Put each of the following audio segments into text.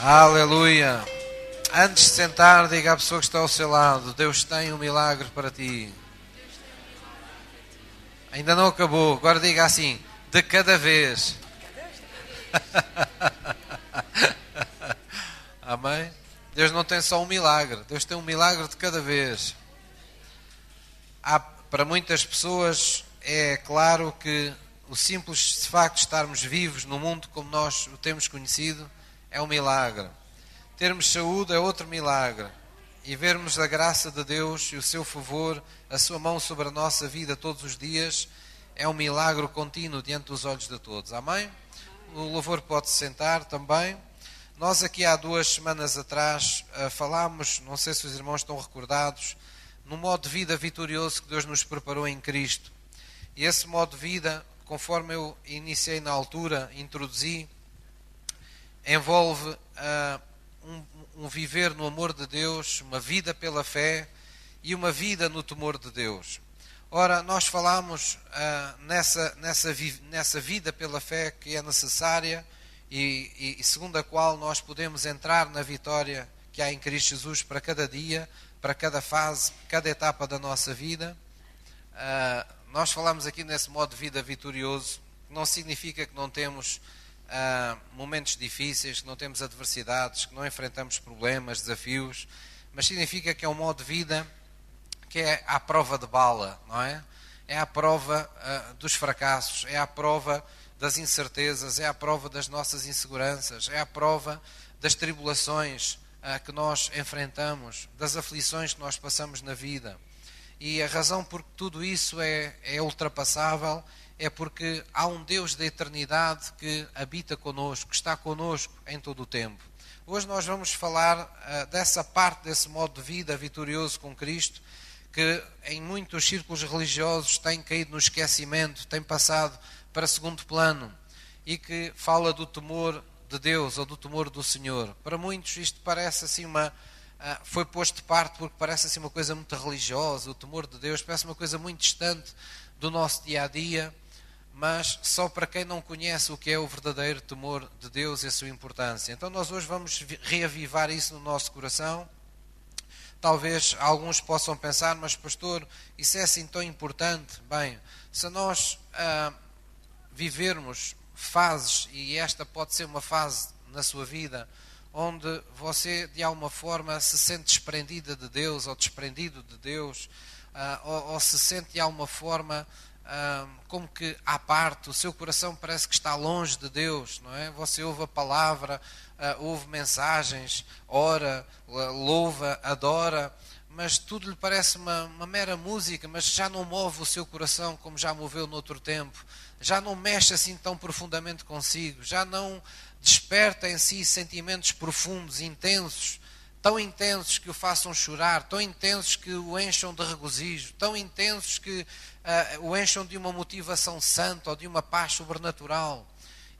Aleluia. Antes de sentar, diga à pessoa que está ao seu lado: Deus tem um milagre para ti. Ainda não acabou. Agora diga assim: de cada vez. Amém? Deus não tem só um milagre, Deus tem um milagre de cada vez. Há, para muitas pessoas é claro que o simples facto de estarmos vivos no mundo como nós o temos conhecido é um milagre. Termos saúde é outro milagre. E vermos a graça de Deus e o seu favor, a sua mão sobre a nossa vida todos os dias, é um milagre contínuo diante dos olhos de todos. Amém? O louvor pode se sentar também. Nós aqui há duas semanas atrás uh, falámos, não sei se os irmãos estão recordados, no modo de vida vitorioso que Deus nos preparou em Cristo. E esse modo de vida, conforme eu iniciei na altura, introduzi, envolve uh, um, um, viver no amor de Deus, uma vida pela fé e uma vida no temor de Deus. Ora, nós falamos uh, nessa, nessa, nessa vida pela fé que é necessária e, e, e segundo a qual nós podemos entrar na vitória que há em Cristo Jesus para cada dia, para cada fase, cada etapa da nossa vida. Uh, nós falamos aqui nesse modo de vida vitorioso, não significa que não temos momentos difíceis, que não temos adversidades, que não enfrentamos problemas, desafios, mas significa que é um modo de vida que é à prova de bala, não é? É à prova uh, dos fracassos, é à prova das incertezas, é à prova das nossas inseguranças, é à prova das tribulações uh, que nós enfrentamos, das aflições que nós passamos na vida. E a razão por que tudo isso é, é ultrapassável é porque há um Deus da eternidade que habita conosco, que está conosco em todo o tempo. Hoje nós vamos falar uh, dessa parte desse modo de vida vitorioso com Cristo, que em muitos círculos religiosos tem caído no esquecimento, tem passado para segundo plano e que fala do temor de Deus ou do temor do Senhor. Para muitos isto parece assim uma uh, foi posto de parte porque parece assim uma coisa muito religiosa, o temor de Deus parece uma coisa muito distante do nosso dia a dia mas só para quem não conhece o que é o verdadeiro temor de Deus e a sua importância. Então nós hoje vamos reavivar isso no nosso coração. Talvez alguns possam pensar, mas pastor, isso é assim tão importante. Bem, se nós ah, vivermos fases, e esta pode ser uma fase na sua vida, onde você de alguma forma se sente desprendida de Deus ou desprendido de Deus, ah, ou, ou se sente de alguma forma como que à parte, o seu coração parece que está longe de Deus, não é? Você ouve a palavra, uh, ouve mensagens, ora, louva, adora, mas tudo lhe parece uma, uma, mera música, mas já não move o seu coração como já moveu no outro tempo, já não mexe assim tão profundamente consigo, já não desperta em si sentimentos profundos, intensos, tão intensos que o façam chorar, tão intensos que o encham de regozijo, tão intensos que uh, o encham de uma motivação santa ou de uma paz sobrenatural.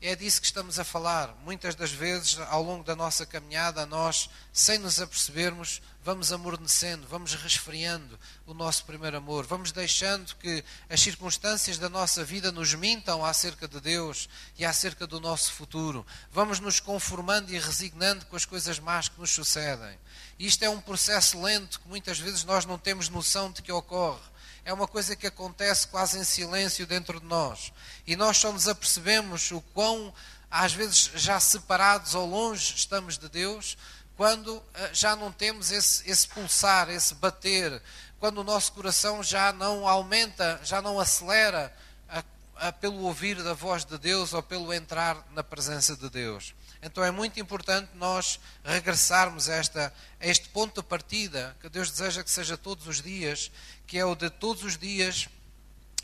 É disso que estamos a falar. Muitas das vezes, ao longo da nossa caminhada, nós, sem nos apercebermos, vamos amornecendo, vamos resfriando o nosso primeiro amor, vamos deixando que as circunstâncias da nossa vida nos mintam acerca de Deus e acerca do nosso futuro. Vamos nos conformando e resignando com as coisas más que nos sucedem. Isto é um processo lento que muitas vezes nós não temos noção de que ocorre é uma coisa que acontece quase em silêncio dentro de nós. E nós só nos apercebemos o quão, às vezes, já separados ou longe estamos de Deus, quando eh, já não temos esse, esse pulsar, esse bater, quando o nosso coração já não aumenta, já não acelera a, a, pelo ouvir da voz de Deus ou pelo entrar na presença de Deus. Então é muito importante nós regressarmos a, esta, a este ponto de partida, que Deus deseja que seja todos os dias, que é o de todos os dias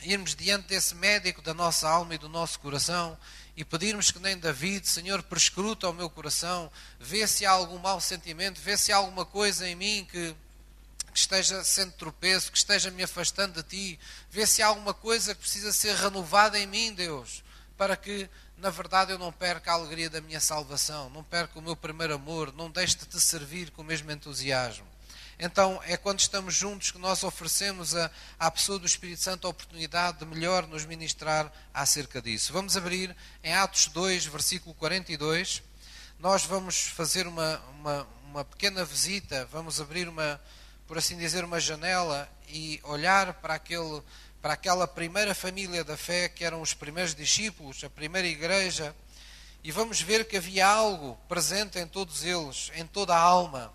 irmos diante desse médico da nossa alma e do nosso coração e pedirmos que nem David, Senhor, prescruta o meu coração, vê se há algum mau sentimento, vê se há alguma coisa em mim que, que esteja sendo tropeço, que esteja me afastando de Ti, vê se há alguma coisa que precisa ser renovada em mim, Deus, para que na verdade eu não perca a alegria da minha salvação, não perca o meu primeiro amor, não deixe de te servir com o mesmo entusiasmo. Então é quando estamos juntos que nós oferecemos a, à pessoa do Espírito Santo a oportunidade de melhor nos ministrar acerca disso. Vamos abrir em Atos 2, versículo 42. nós vamos fazer uma, uma, uma pequena visita, vamos abrir uma, por assim dizer, uma janela e olhar para, aquele, para aquela primeira família da fé que eram os primeiros discípulos, a primeira igreja, e vamos ver que havia algo presente em todos eles, em toda a alma,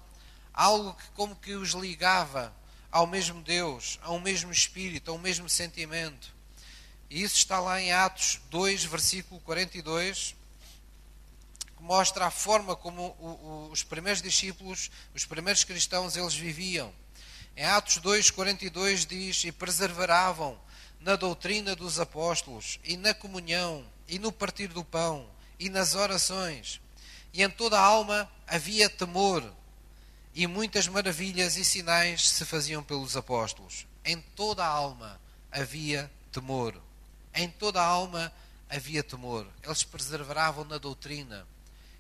algo que como que os ligava ao mesmo Deus, ao mesmo Espírito, ao mesmo sentimento. E isso está lá em Atos 2, versículo 42, que mostra a forma como os primeiros discípulos, os primeiros cristãos, eles viviam. Em Atos 2, 42 diz: E perseveravam na doutrina dos apóstolos, e na comunhão, e no partir do pão, e nas orações. E em toda a alma havia temor, e muitas maravilhas e sinais se faziam pelos apóstolos. Em toda a alma havia temor em toda a alma havia temor. Eles perseveravam na doutrina,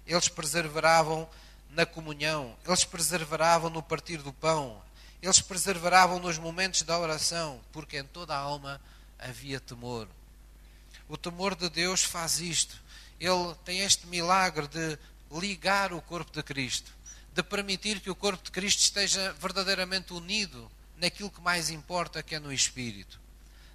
eles perseveravam na comunhão, eles perseveravam no partir do pão, eles perseveravam nos momentos da oração, porque em toda a alma havia temor. O temor de Deus faz isto. Ele tem este milagre de ligar o corpo de Cristo, de permitir que o corpo de Cristo esteja verdadeiramente unido naquilo que mais importa, que é no Espírito.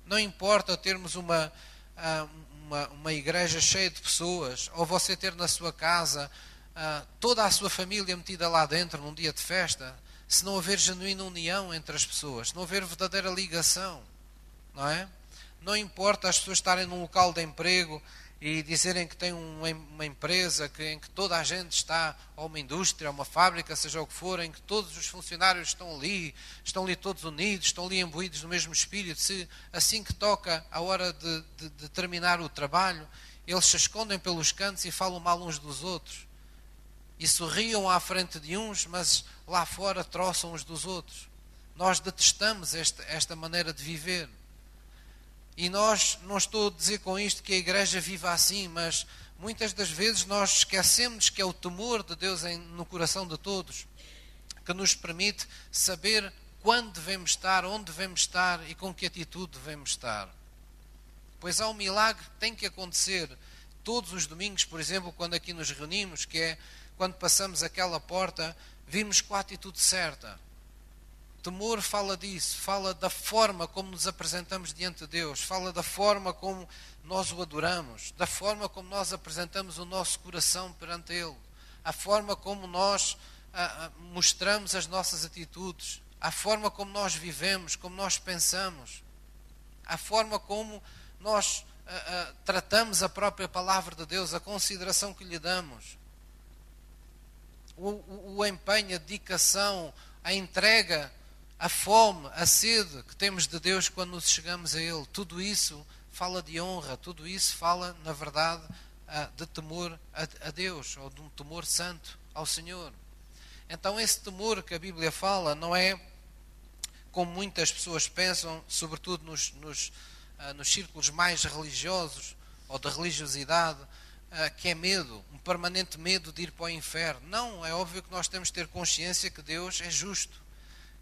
Não importa termos uma, ah, uma, uma igreja cheia de pessoas, ou você ter na sua casa uh, toda a sua família metida lá dentro num dia de festa, se não houver genuína união entre as pessoas, se não houver verdadeira ligação, não é? Não importa as pessoas estarem num local de emprego e dizerem que tem uma empresa em que toda a gente está, ou uma indústria, ou uma fábrica, seja o que for, em que todos os funcionários estão ali, estão ali todos unidos, estão ali imbuídos no mesmo espírito, se assim que toca a hora de, de, de terminar o trabalho, eles se escondem pelos cantos e falam mal uns dos outros. E sorriam à frente de uns, mas lá fora troçam uns dos outros. Nós detestamos esta, esta maneira de viver. E nós, não estou a dizer com isto que a igreja viva assim, mas muitas das vezes nós esquecemos que é o temor de Deus em, no coração de todos que nos permite saber quando devemos estar, onde devemos estar e com que atitude devemos estar. Pois há um milagre que tem que acontecer todos os domingos, por exemplo, quando aqui nos reunimos, que é quando passamos aquela porta, vimos com a atitude certa. Temor fala disso, fala da forma como nos apresentamos diante de Deus, fala da forma como nós o adoramos, da forma como nós apresentamos o nosso coração perante Ele, a forma como nós a, a, mostramos as nossas atitudes, a forma como nós vivemos, como nós pensamos, a forma como nós a, tratamos a própria palavra de Deus, a consideração que lhe damos, o, o, empenho, a dedicação, a entrega a fome, a sede que temos de Deus quando nos chegamos a Ele, tudo isso fala de honra, tudo isso fala, na verdade, de temor a Deus, ou de um temor santo ao Senhor. Então, esse temor que a Bíblia fala não é como muitas pessoas pensam, sobretudo nos, nos, nos círculos mais religiosos ou da religiosidade, que é medo, um permanente medo de ir para o inferno. Não, é óbvio que nós temos de ter consciência que Deus é justo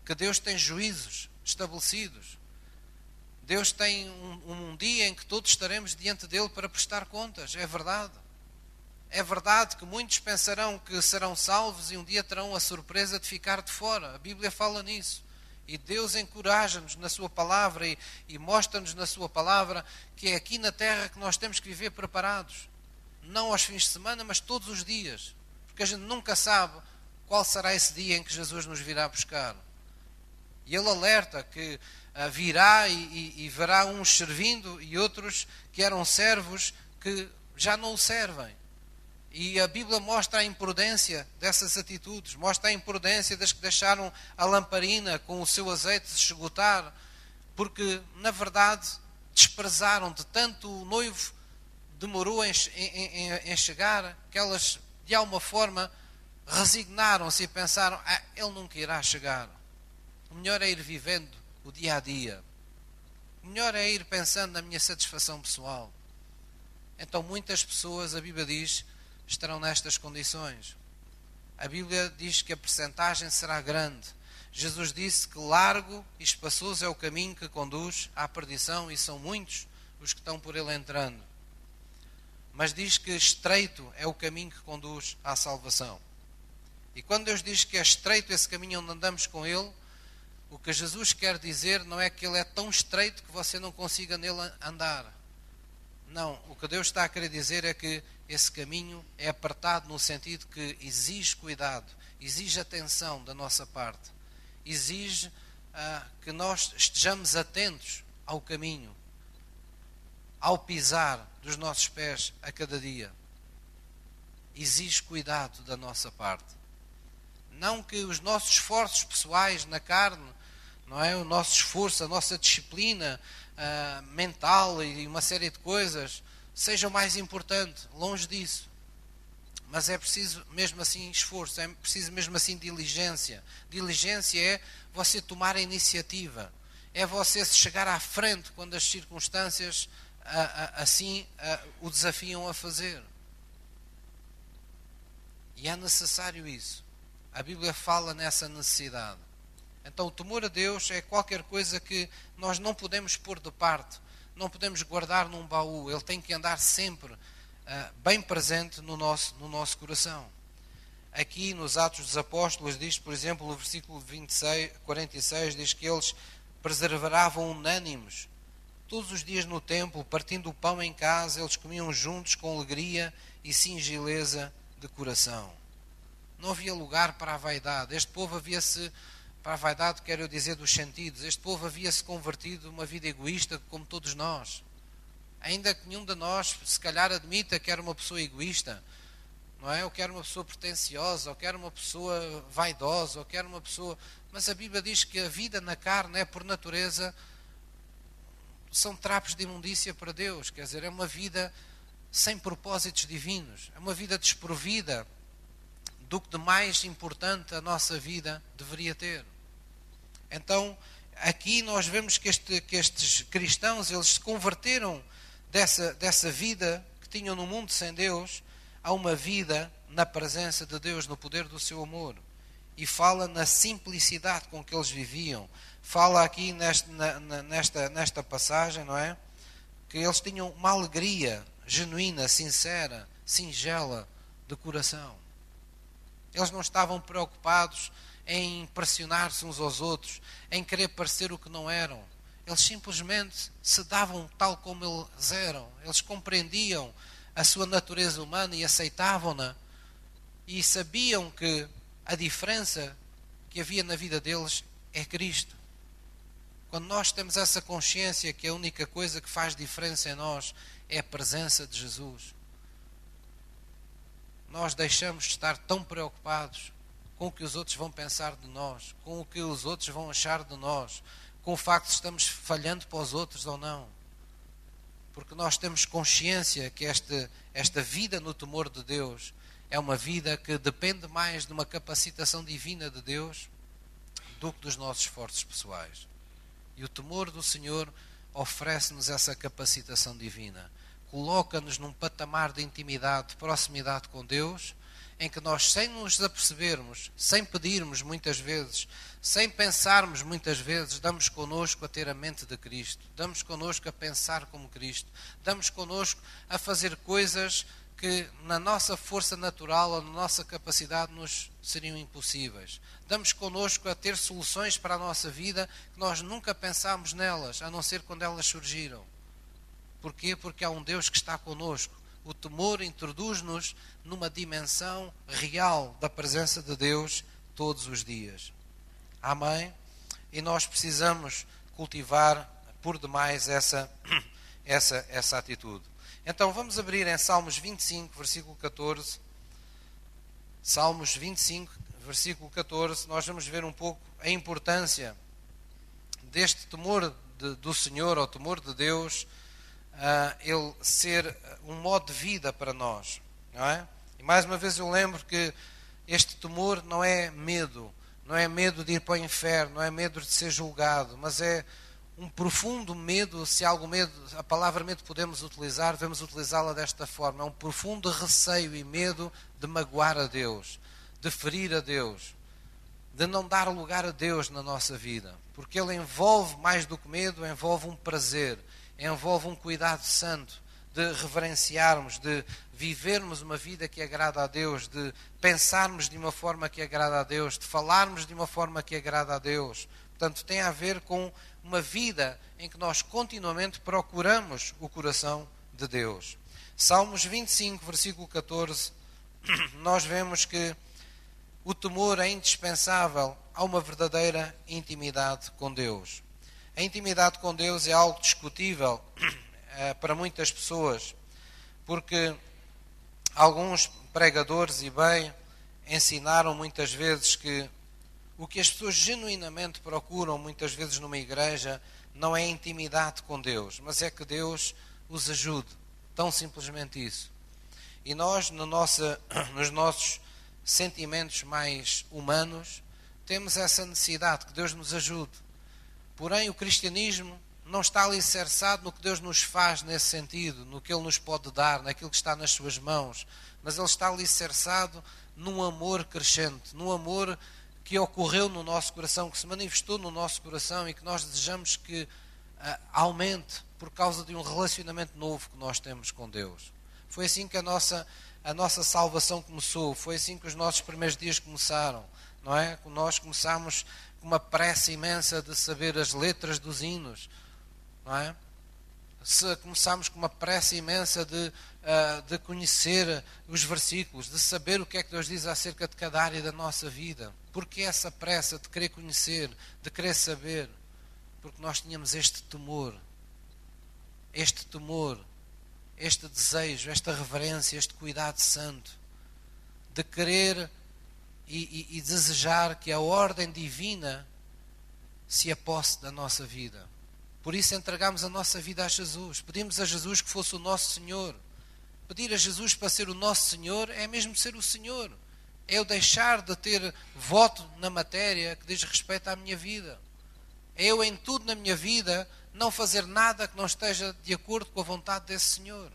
que Deus tem juízos estabelecidos. Deus tem um, um, dia em que todos estaremos diante dele para prestar contas, é verdade. É verdade que muitos pensarão que serão salvos e um dia terão a surpresa de ficar de fora. A Bíblia fala nisso. E Deus encoraja-nos na Sua palavra e, e mostra-nos na Sua palavra que é aqui na terra que nós temos que viver preparados. Não aos fins de semana, mas todos os dias. Porque a gente nunca sabe qual será esse dia em que Jesus nos virá buscar. E ele alerta que uh, virá e, e, e verá uns servindo e outros que eram servos que já não o servem. E a Bíblia mostra a imprudência dessas atitudes, mostra a imprudência das que deixaram a lamparina com o seu azeite se esgotar, porque, na verdade, desprezaram de tanto o noivo demorou em, em, em chegar, que elas, de alguma forma, resignaram-se e pensaram: ah, ele nunca irá chegar. O melhor é ir vivendo o dia a dia. O melhor é ir pensando na minha satisfação pessoal. Então, muitas pessoas, a Bíblia diz, estarão nestas condições. A Bíblia diz que a percentagem será grande. Jesus disse que largo e espaçoso é o caminho que conduz à perdição e são muitos os que estão por ele entrando. Mas diz que estreito é o caminho que conduz à salvação. E quando Deus diz que é estreito esse caminho onde andamos com Ele, o que Jesus quer dizer não é que Ele é tão estreito que você não consiga nele andar. Não, o que Deus está a querer dizer é que esse caminho é apertado no sentido que exige cuidado, exige atenção da nossa parte, exige ah, que nós estejamos atentos ao caminho, ao pisar dos nossos pés a cada dia. Exige cuidado da nossa parte. Não que os nossos esforços pessoais na carne, não é? O nosso esforço, a nossa disciplina uh, mental e uma série de coisas sejam mais importante, longe disso. Mas é preciso mesmo assim esforço, é preciso mesmo assim diligência. Diligência é você tomar a iniciativa, é você se chegar à frente quando as circunstâncias assim o desafiam a fazer. E é necessário isso. A Bíblia fala nessa necessidade. Então, o temor a Deus é qualquer coisa que nós não podemos pôr de parte, não podemos guardar num baú. Ele tem que andar sempre uh, bem presente no nosso, no nosso coração. Aqui nos Atos dos Apóstolos, diz, por exemplo, no versículo 26, 46, diz que eles preservavam unânimes Todos os dias no templo, partindo o pão em casa, eles comiam juntos com alegria e singeleza de coração. Não havia lugar para a vaidade. Este povo havia-se, para a vaidade, quero dizer, dos sentidos, este povo havia-se convertido uma vida egoísta, como todos nós. Ainda que nenhum de nós, se calhar, admita que era uma pessoa egoísta, não é? Eu quero uma pessoa pretenciosa, ou quero uma pessoa vaidosa, ou quero uma pessoa. Mas a Bíblia diz que a vida na carne é, por natureza, são trapos de imundícia para Deus, quer dizer, é uma vida sem propósitos divinos, é uma vida desprovida do que de mais importante a nossa vida deveria ter. Então, aqui nós vemos que, este, que estes cristãos, eles se converteram dessa, dessa vida que tinham no mundo sem Deus a uma vida na presença de Deus, no poder do seu amor. E fala na simplicidade com que eles viviam, fala aqui nesta, nesta, nesta passagem, não é? Que eles tinham uma alegria genuína, sincera, singela de coração. Eles não estavam preocupados em impressionar-se uns aos outros, em querer parecer o que não eram. Eles simplesmente se davam tal como eles eram. Eles compreendiam a sua natureza humana e aceitavam-na. E sabiam que a diferença que havia na vida deles é Cristo. Quando nós temos essa consciência que a única coisa que faz diferença em nós é a presença de Jesus, nós deixamos de estar tão preocupados com o que os outros vão pensar de nós, com o que os outros vão achar de nós, com o facto de estamos falhando para os outros ou não. Porque nós temos consciência que esta, esta vida no temor de Deus é uma vida que depende mais de uma capacitação divina de Deus do que dos nossos esforços pessoais. E o temor do Senhor oferece-nos essa capacitação divina. Coloca-nos num patamar de intimidade, de proximidade com Deus, em que nós, sem nos apercebermos, sem pedirmos muitas vezes, sem pensarmos muitas vezes, damos conosco a ter a mente de Cristo, damos conosco a pensar como Cristo, damos conosco a fazer coisas que na nossa força natural ou na nossa capacidade nos seriam impossíveis. Damos connosco a ter soluções para a nossa vida que nós nunca pensámos nelas, a não ser quando elas surgiram. Porquê? Porque há um Deus que está conosco. O temor introduz-nos numa dimensão real da presença de Deus todos os dias. Amém? E nós precisamos cultivar por demais essa, essa, essa atitude. Então vamos abrir em Salmos 25, versículo 14. Salmos 25, versículo 14, nós vamos ver um pouco a importância deste temor de, do Senhor, ou temor de Deus, uh, ele ser um modo de vida para nós. Não é? E mais uma vez eu lembro que este temor não é medo, não é medo de ir para o inferno, não é medo de ser julgado, mas é um profundo medo, se algo medo, a palavra medo podemos utilizar, devemos utilizá-la desta forma, é um profundo receio e medo de magoar a Deus, de ferir a Deus, de não dar lugar a Deus na nossa vida, porque ele envolve mais do que medo, envolve um prazer, envolve um cuidado santo de reverenciarmos, de vivermos uma vida que agrada a Deus, de pensarmos de uma forma que agrada a Deus, de falarmos de uma forma que agrada a Deus. Portanto, tem a ver com uma vida em que nós continuamente procuramos o coração de Deus. Salmos 25, versículo 14, nós vemos que o temor é indispensável a uma verdadeira intimidade com Deus. A intimidade com Deus é algo discutível eh, para muitas pessoas, porque alguns pregadores, e bem, ensinaram muitas vezes que o que as pessoas genuinamente procuram, muitas vezes numa igreja, não é intimidade com Deus, mas é que Deus os ajude. Tão simplesmente isso. E nós, no nos nossos sentimentos mais humanos, temos essa necessidade que Deus nos ajude. Porém, o cristianismo não está alicerçado no que Deus nos faz nesse sentido, no que Ele nos pode dar, naquilo que está nas Suas mãos, mas Ele está alicerçado num amor crescente, num amor que ocorreu no nosso coração, que se manifestou no nosso coração e que nós desejamos que uh, aumente por causa de um relacionamento novo que nós temos com Deus. Foi assim que a nossa, a nossa salvação começou, foi assim que os nossos primeiros dias começaram, não é? Nós começámos com uma pressa imensa de saber as letras dos hinos, não é? Se começámos com uma pressa imensa de, uh, de conhecer os versículos, de saber o que é que Deus diz acerca de cada área da nossa vida. Porque essa pressa de querer conhecer, de querer saber? Porque nós tínhamos este temor, este temor, este desejo, esta reverência, este cuidado santo, de querer e, e, e desejar que a ordem divina se aposse da nossa vida. Por isso entregamos a nossa vida a Jesus. Pedimos a Jesus que fosse o nosso Senhor. Pedir a Jesus para ser o nosso Senhor é mesmo ser o Senhor. É eu deixar de ter voto na matéria que diz respeito à minha vida. É eu em tudo na minha vida não fazer nada que não esteja de acordo com a vontade desse Senhor.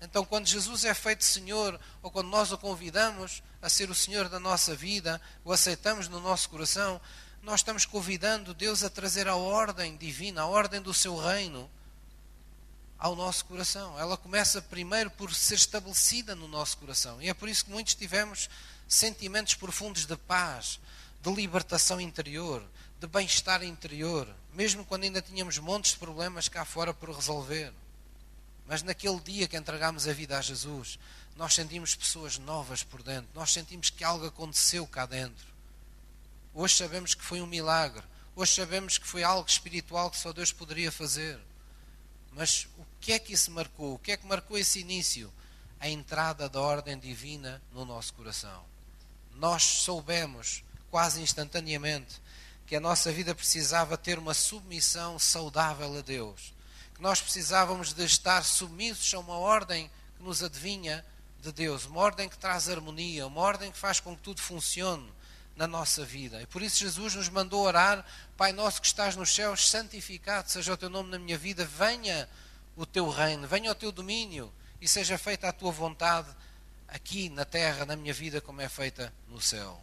Então, quando Jesus é feito Senhor, ou quando nós o convidamos a ser o Senhor da nossa vida, o aceitamos no nosso coração, nós estamos convidando Deus a trazer a ordem divina, a ordem do seu reino ao nosso coração. Ela começa primeiro por ser estabelecida no nosso coração. E é por isso que muitos tivemos sentimentos profundos de paz, de libertação interior, de bem-estar interior, mesmo quando ainda tínhamos montes de problemas cá fora por resolver. Mas naquele dia que entregamos a vida a Jesus, nós sentimos pessoas novas por dentro, nós sentimos que algo aconteceu cá dentro. Hoje sabemos que foi um milagre. Hoje sabemos que foi algo espiritual que só Deus poderia fazer. Mas o que é que isso marcou? O que é que marcou esse início? A entrada da ordem divina no nosso coração. Nós soubemos, quase instantaneamente, que a nossa vida precisava ter uma submissão saudável a Deus. Que nós precisávamos de estar submissos a uma ordem que nos adivinha de Deus, uma ordem que traz harmonia, uma ordem que faz com que tudo funcione na nossa vida. E por isso Jesus nos mandou orar, Pai nosso que estás nos céus, santificado seja o teu nome na minha vida, venha o teu reino, venha o teu domínio e seja feita a tua vontade aqui na terra, na minha vida, como é feita no céu.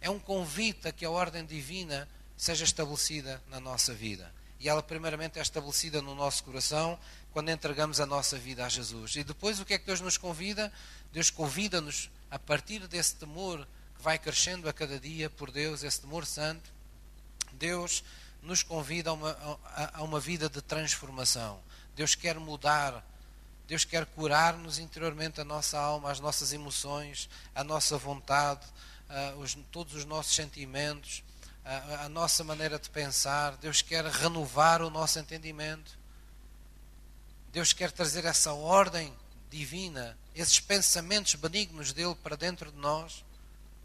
É um convite a que a ordem divina seja estabelecida na nossa vida. E ela, primeiramente, é estabelecida no nosso coração quando entregamos a nossa vida a Jesus. E depois, o que é que Deus nos convida? Deus convida-nos, a partir desse temor vai crescendo a cada dia por Deus, esse temor santo, Deus nos convida a uma, a, a uma vida de transformação. Deus quer mudar, Deus quer curar-nos interiormente a nossa alma, as nossas emoções, a nossa vontade, uh, os, todos os nossos sentimentos, uh, a nossa maneira de pensar. Deus quer renovar o nosso entendimento. Deus quer trazer essa ordem divina, esses pensamentos benignos dele para dentro de nós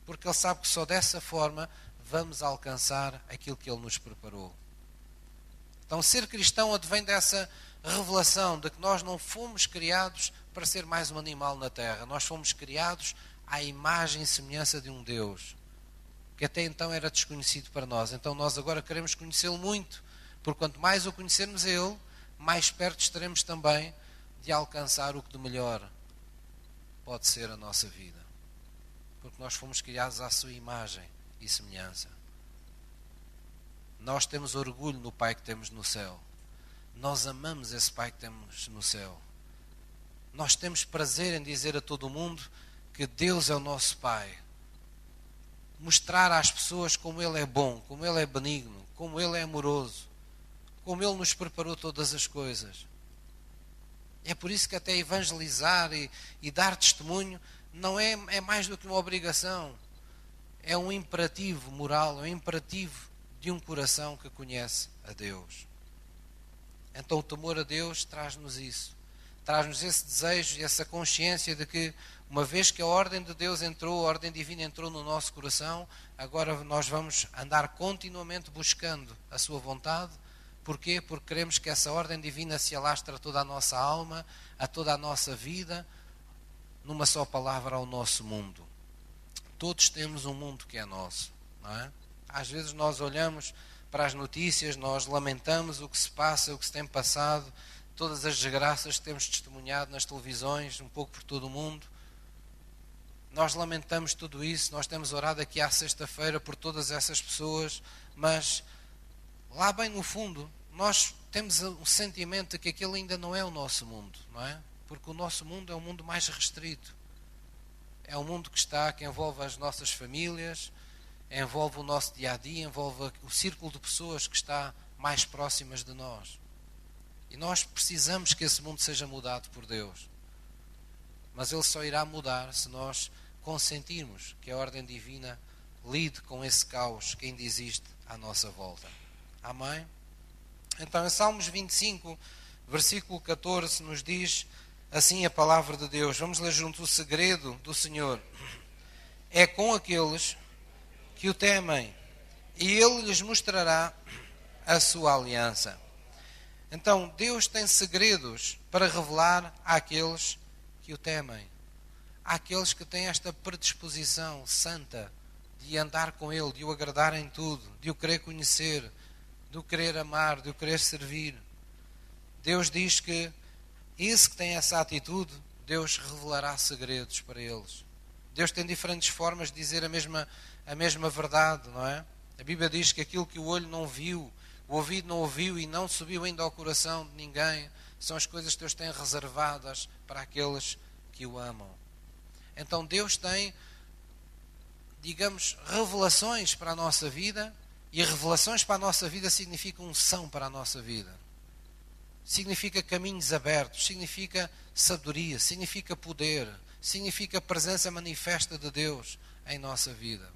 porque Ele sabe que só dessa forma vamos alcançar aquilo que Ele nos preparou. Então, ser cristão advém dessa revelação de que nós não fomos criados para ser mais um animal na terra, nós fomos criados à imagem e semelhança de um Deus que até então era desconhecido para nós. Então, nós agora queremos conhecê-lo muito, porque quanto mais o conhecermos a Ele, mais perto estaremos também de alcançar o que de melhor pode ser a nossa vida porque nós fomos criados à sua imagem e semelhança. Nós temos orgulho no Pai que temos no céu. Nós amamos esse Pai que temos no céu. nós temos prazer em dizer a todo mundo que Deus é o nosso Pai. Mostrar às pessoas como Ele é bom, como Ele é benigno, como Ele é amoroso, como Ele nos preparou todas as coisas. É por isso que até evangelizar e, e dar testemunho não é, é mais do que uma obrigação. É um imperativo moral, é um imperativo de um coração que conhece a Deus. Então o temor a Deus traz-nos isso. Traz-nos esse desejo e essa consciência de que, uma vez que a ordem de Deus entrou, a ordem divina entrou no nosso coração, agora nós vamos andar continuamente buscando a Sua vontade. Porquê? Porque queremos que essa ordem divina se alastre a toda a nossa alma, a toda a nossa vida, numa só palavra, ao nosso mundo. Todos temos um mundo que é nosso, não é? Às vezes nós olhamos para as notícias, nós lamentamos o que se passa, o que se tem passado, todas as desgraças que temos testemunhado nas televisões, um pouco por todo o mundo. Nós lamentamos tudo isso, nós temos orado aqui à sexta-feira por todas essas pessoas, mas lá bem no fundo, nós temos o sentimento de que aquele ainda não é o nosso mundo, não é? Porque o nosso mundo é um mundo mais restrito. É um mundo que está, que envolve as nossas famílias, envolve o nosso dia a dia, envolve o círculo de pessoas que está mais próximas de nós. E nós precisamos que esse mundo seja mudado por Deus. Mas ele só irá mudar se nós consentirmos que a ordem divina lide com esse caos que ainda existe à nossa volta. Amém? Então, em Salmos 25, versículo 14, nos diz assim a palavra de Deus. Vamos ler junto o segredo do Senhor. É com aqueles que o temem, e ele lhes mostrará a sua aliança. Então, Deus tem segredos para revelar àqueles que o temem, àqueles que têm esta predisposição santa de andar com Ele, de o agradar em tudo, de o querer conhecer, de o querer amar, de o querer servir. Deus diz que esse que tem essa atitude, Deus revelará segredos para eles. Deus tem diferentes formas de dizer a mesma a mesma verdade, não é? A Bíblia diz que aquilo que o olho não viu, o ouvido não ouviu e não subiu ainda ao coração de ninguém, são as coisas que Deus tem reservadas para aqueles que o amam. Então Deus tem, digamos, revelações para a nossa vida, e revelações para a nossa vida significam unção para a nossa vida. Significa caminhos abertos, significa sabedoria, significa poder, significa presença manifesta de Deus em nossa vida.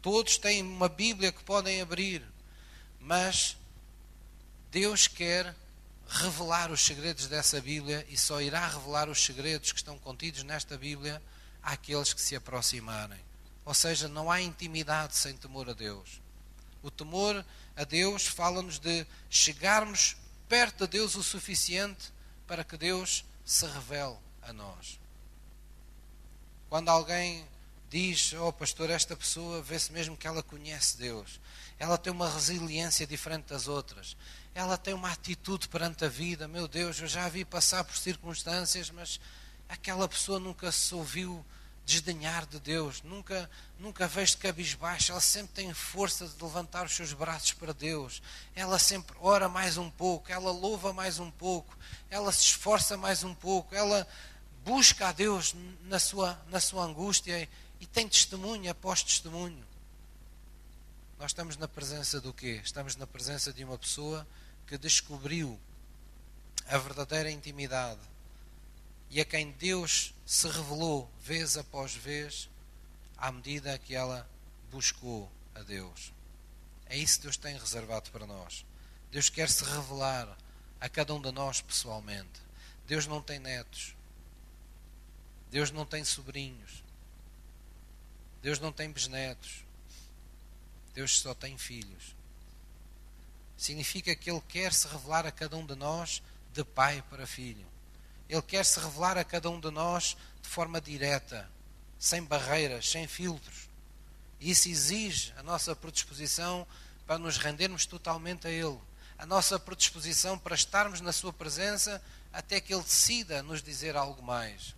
Todos têm uma Bíblia que podem abrir, mas Deus quer revelar os segredos dessa Bíblia e só irá revelar os segredos que estão contidos nesta Bíblia àqueles que se aproximarem. Ou seja, não há intimidade sem temor a Deus. O temor a Deus fala-nos de chegarmos perto de Deus o suficiente para que Deus se revele a nós. Quando alguém diz, oh pastor, esta pessoa vê-se mesmo que ela conhece Deus. Ela tem uma resiliência diferente das outras. Ela tem uma atitude perante a vida. Meu Deus, eu já a vi passar por circunstâncias, mas aquela pessoa nunca se ouviu desdenhar de Deus, nunca, nunca vejo cabisbaixo, ela sempre tem força de levantar os seus braços para Deus, ela sempre ora mais um pouco, ela louva mais um pouco, ela se esforça mais um pouco, ela busca a Deus na sua, na sua angústia e tem testemunho após testemunho. Nós estamos na presença do quê? Estamos na presença de uma pessoa que descobriu a verdadeira intimidade e a quem Deus se revelou vez após vez à medida que ela buscou a Deus. É isso que Deus tem reservado para nós. Deus quer se revelar a cada um de nós pessoalmente. Deus não tem netos. Deus não tem sobrinhos. Deus não tem bisnetos. Deus só tem filhos. Significa que Ele quer se revelar a cada um de nós de pai para filho. Ele quer se revelar a cada um de nós de forma direta, sem barreiras, sem filtros. E isso exige a nossa predisposição para nos rendermos totalmente a Ele. A nossa predisposição para estarmos na Sua presença até que Ele decida nos dizer algo mais.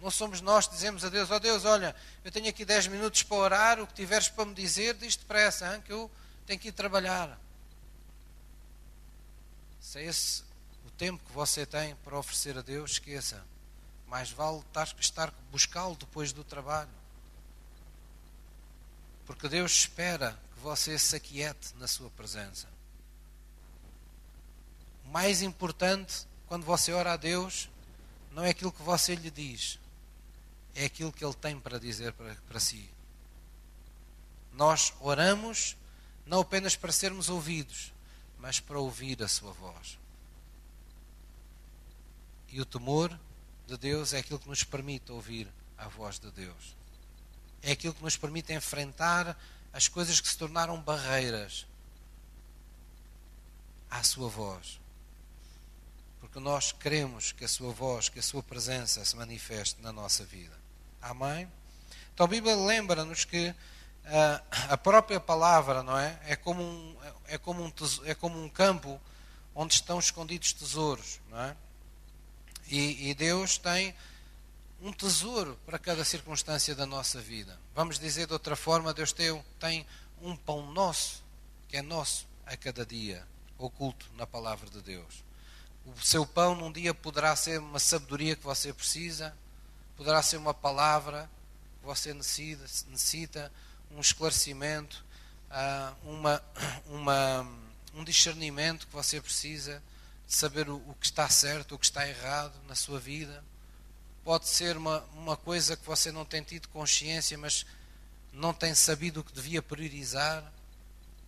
Não somos nós que dizemos a Deus: Ó oh Deus, olha, eu tenho aqui 10 minutos para orar, o que tiveres para me dizer, diz depressa, hein, que eu tenho que ir trabalhar. Se é esse tempo que você tem para oferecer a Deus, esqueça. Mais vale estar buscá-lo depois do trabalho. Porque Deus espera que você se aquiete na sua presença. O mais importante quando você ora a Deus não é aquilo que você lhe diz, é aquilo que Ele tem para dizer para, para si. Nós oramos não apenas para sermos ouvidos, mas para ouvir a Sua voz. E o temor de Deus é aquilo que nos permite ouvir a voz de Deus. É aquilo que nos permite enfrentar as coisas que se tornaram barreiras à Sua voz porque nós queremos que a Sua voz, que a Sua presença se manifeste na nossa vida. Amém? Então a Bíblia lembra-nos que uh, a própria palavra, não é? É como, um, é, como um tesouro, é como um campo onde estão escondidos tesouros, não é? E, e Deus tem um tesouro para cada circunstância da nossa vida. Vamos dizer de outra forma, Deus tem, tem um pão nosso, que é nosso a cada dia, oculto na palavra de Deus. O seu pão num dia poderá ser uma sabedoria que você precisa, poderá ser uma palavra que você necessita, necessita um esclarecimento, ah, uma, uma, um discernimento que você precisa saber o, que está certo, o que está errado na sua vida. Pode ser uma, uma coisa que você não tem tido consciência, mas não tem sabido o que devia priorizar.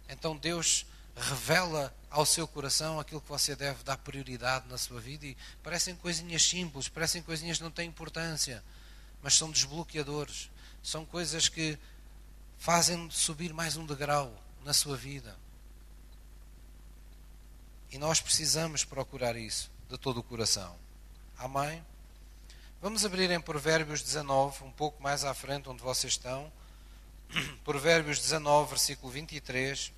Então Deus revela ao seu coração aquilo que você deve dar prioridade na sua vida e parecem coisinhas simples, parecem coisinhas que não têm importância, mas são desbloqueadores, são coisas que fazem subir mais um degrau na sua vida. E nós precisamos procurar isso de todo o coração. Amém? Vamos abrir em Provérbios 19, um pouco mais à frente, onde vocês estão. Provérbios 19, versículo 23.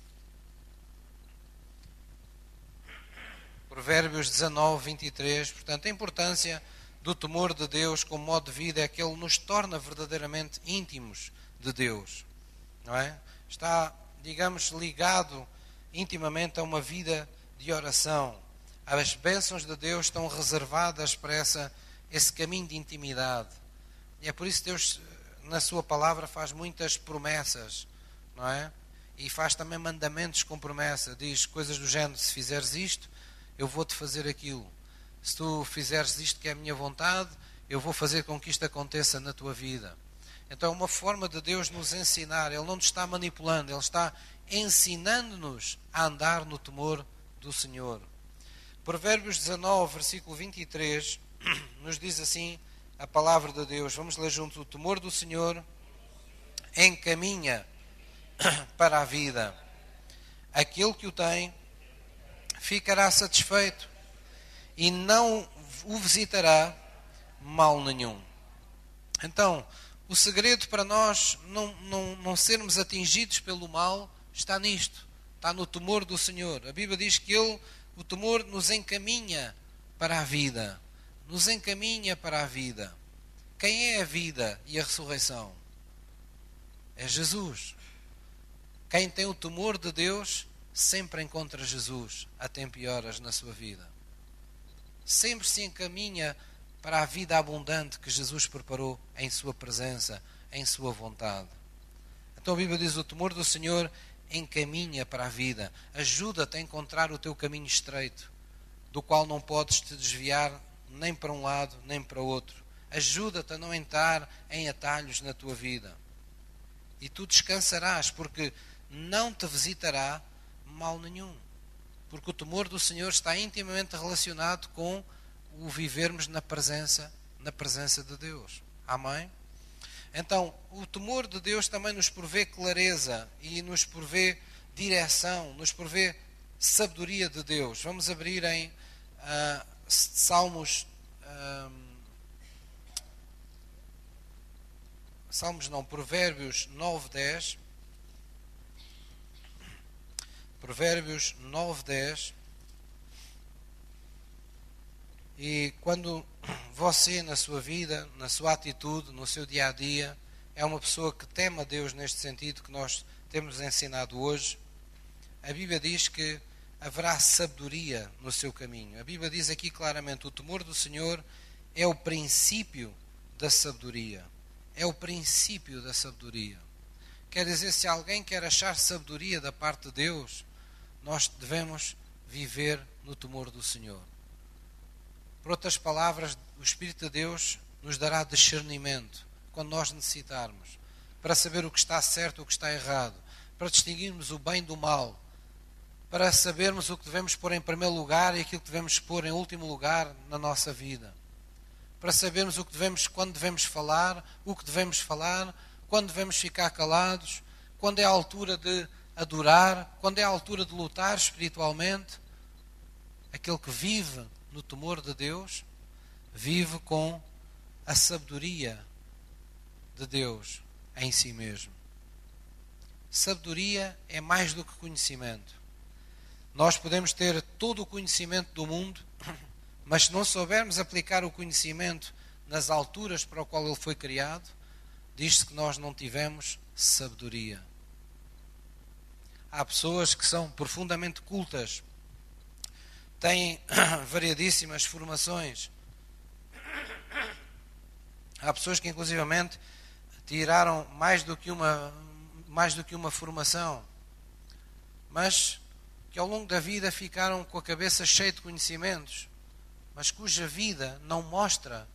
Provérbios 19, 23. Portanto, a importância do temor de Deus como modo de vida é que ele nos torna verdadeiramente íntimos de Deus. Não é? Está, digamos, ligado intimamente a uma vida de oração. As bênçãos de Deus estão reservadas para essa, esse caminho de intimidade. E é por isso que Deus, na Sua palavra, faz muitas promessas, não é? E faz também mandamentos com promessa. Diz coisas do género: se fizeres isto, eu vou-te fazer aquilo. Se tu fizeres isto que é a minha vontade, eu vou fazer com que isto aconteça na tua vida. Então é uma forma de Deus nos ensinar. Ele não nos está manipulando, Ele está ensinando-nos a andar no temor do Senhor. Provérbios 19, versículo 23, nos diz assim a palavra de Deus. Vamos ler juntos. O temor do Senhor encaminha para a vida. Aquele que o tem ficará satisfeito e não o visitará mal nenhum. Então, o segredo para nós não, não, não sermos atingidos pelo mal está nisto, está no temor do Senhor. A Bíblia diz que Ele, o temor, nos encaminha para a vida. Nos encaminha para a vida. Quem é a vida e a ressurreição? É Jesus. Quem tem o temor de Deus sempre encontra Jesus a tempo e horas na sua vida. Sempre se encaminha para a vida abundante que Jesus preparou em Sua presença, em Sua vontade. Então a Bíblia diz: o temor do Senhor encaminha para a vida, ajuda-te a encontrar o teu caminho estreito, do qual não podes te desviar nem para um lado nem para outro. Ajuda-te a não entrar em atalhos na tua vida. E tu descansarás, porque não te visitará mal nenhum. Porque o temor do Senhor está intimamente relacionado com o vivermos na presença, na presença de Deus. Amém? Então, o temor de Deus também nos provê clareza e nos provê direção, nos provê sabedoria de Deus. Vamos abrir em uh, Salmos. Um, Salmos não, Provérbios 9, 10. Provérbios 9, 10. E quando você, na sua vida, na sua atitude, no seu dia a dia, é uma pessoa que teme a Deus neste sentido que nós temos ensinado hoje, a Bíblia diz que haverá sabedoria no seu caminho. A Bíblia diz aqui claramente: o temor do Senhor é o princípio da sabedoria. É o princípio da sabedoria. Quer dizer, se alguém quer achar sabedoria da parte de Deus, nós devemos viver no temor do Senhor. Por outras palavras, o Espírito de Deus nos dará discernimento quando nós necessitarmos, para saber o que está certo e o que está errado, para distinguirmos o bem do mal, para sabermos o que devemos pôr em primeiro lugar e aquilo que devemos pôr em último lugar na nossa vida, para sabermos o que devemos, quando devemos falar, o que devemos falar, quando devemos ficar calados, quando é a altura de adorar, quando é a altura de lutar espiritualmente. Aquele que vive no temor de Deus, vive com a sabedoria de Deus em si mesmo. Sabedoria é mais do que conhecimento. Nós podemos ter todo o conhecimento do mundo, mas se não soubermos aplicar o conhecimento nas alturas para o qual ele foi criado, diz-se que nós não tivemos sabedoria. Há pessoas que são profundamente cultas, têm variadíssimas formações. Há pessoas que, inclusivamente, tiraram mais do que uma, mais do que uma formação, mas que ao longo da vida ficaram com a cabeça cheia de conhecimentos, mas cuja vida não mostra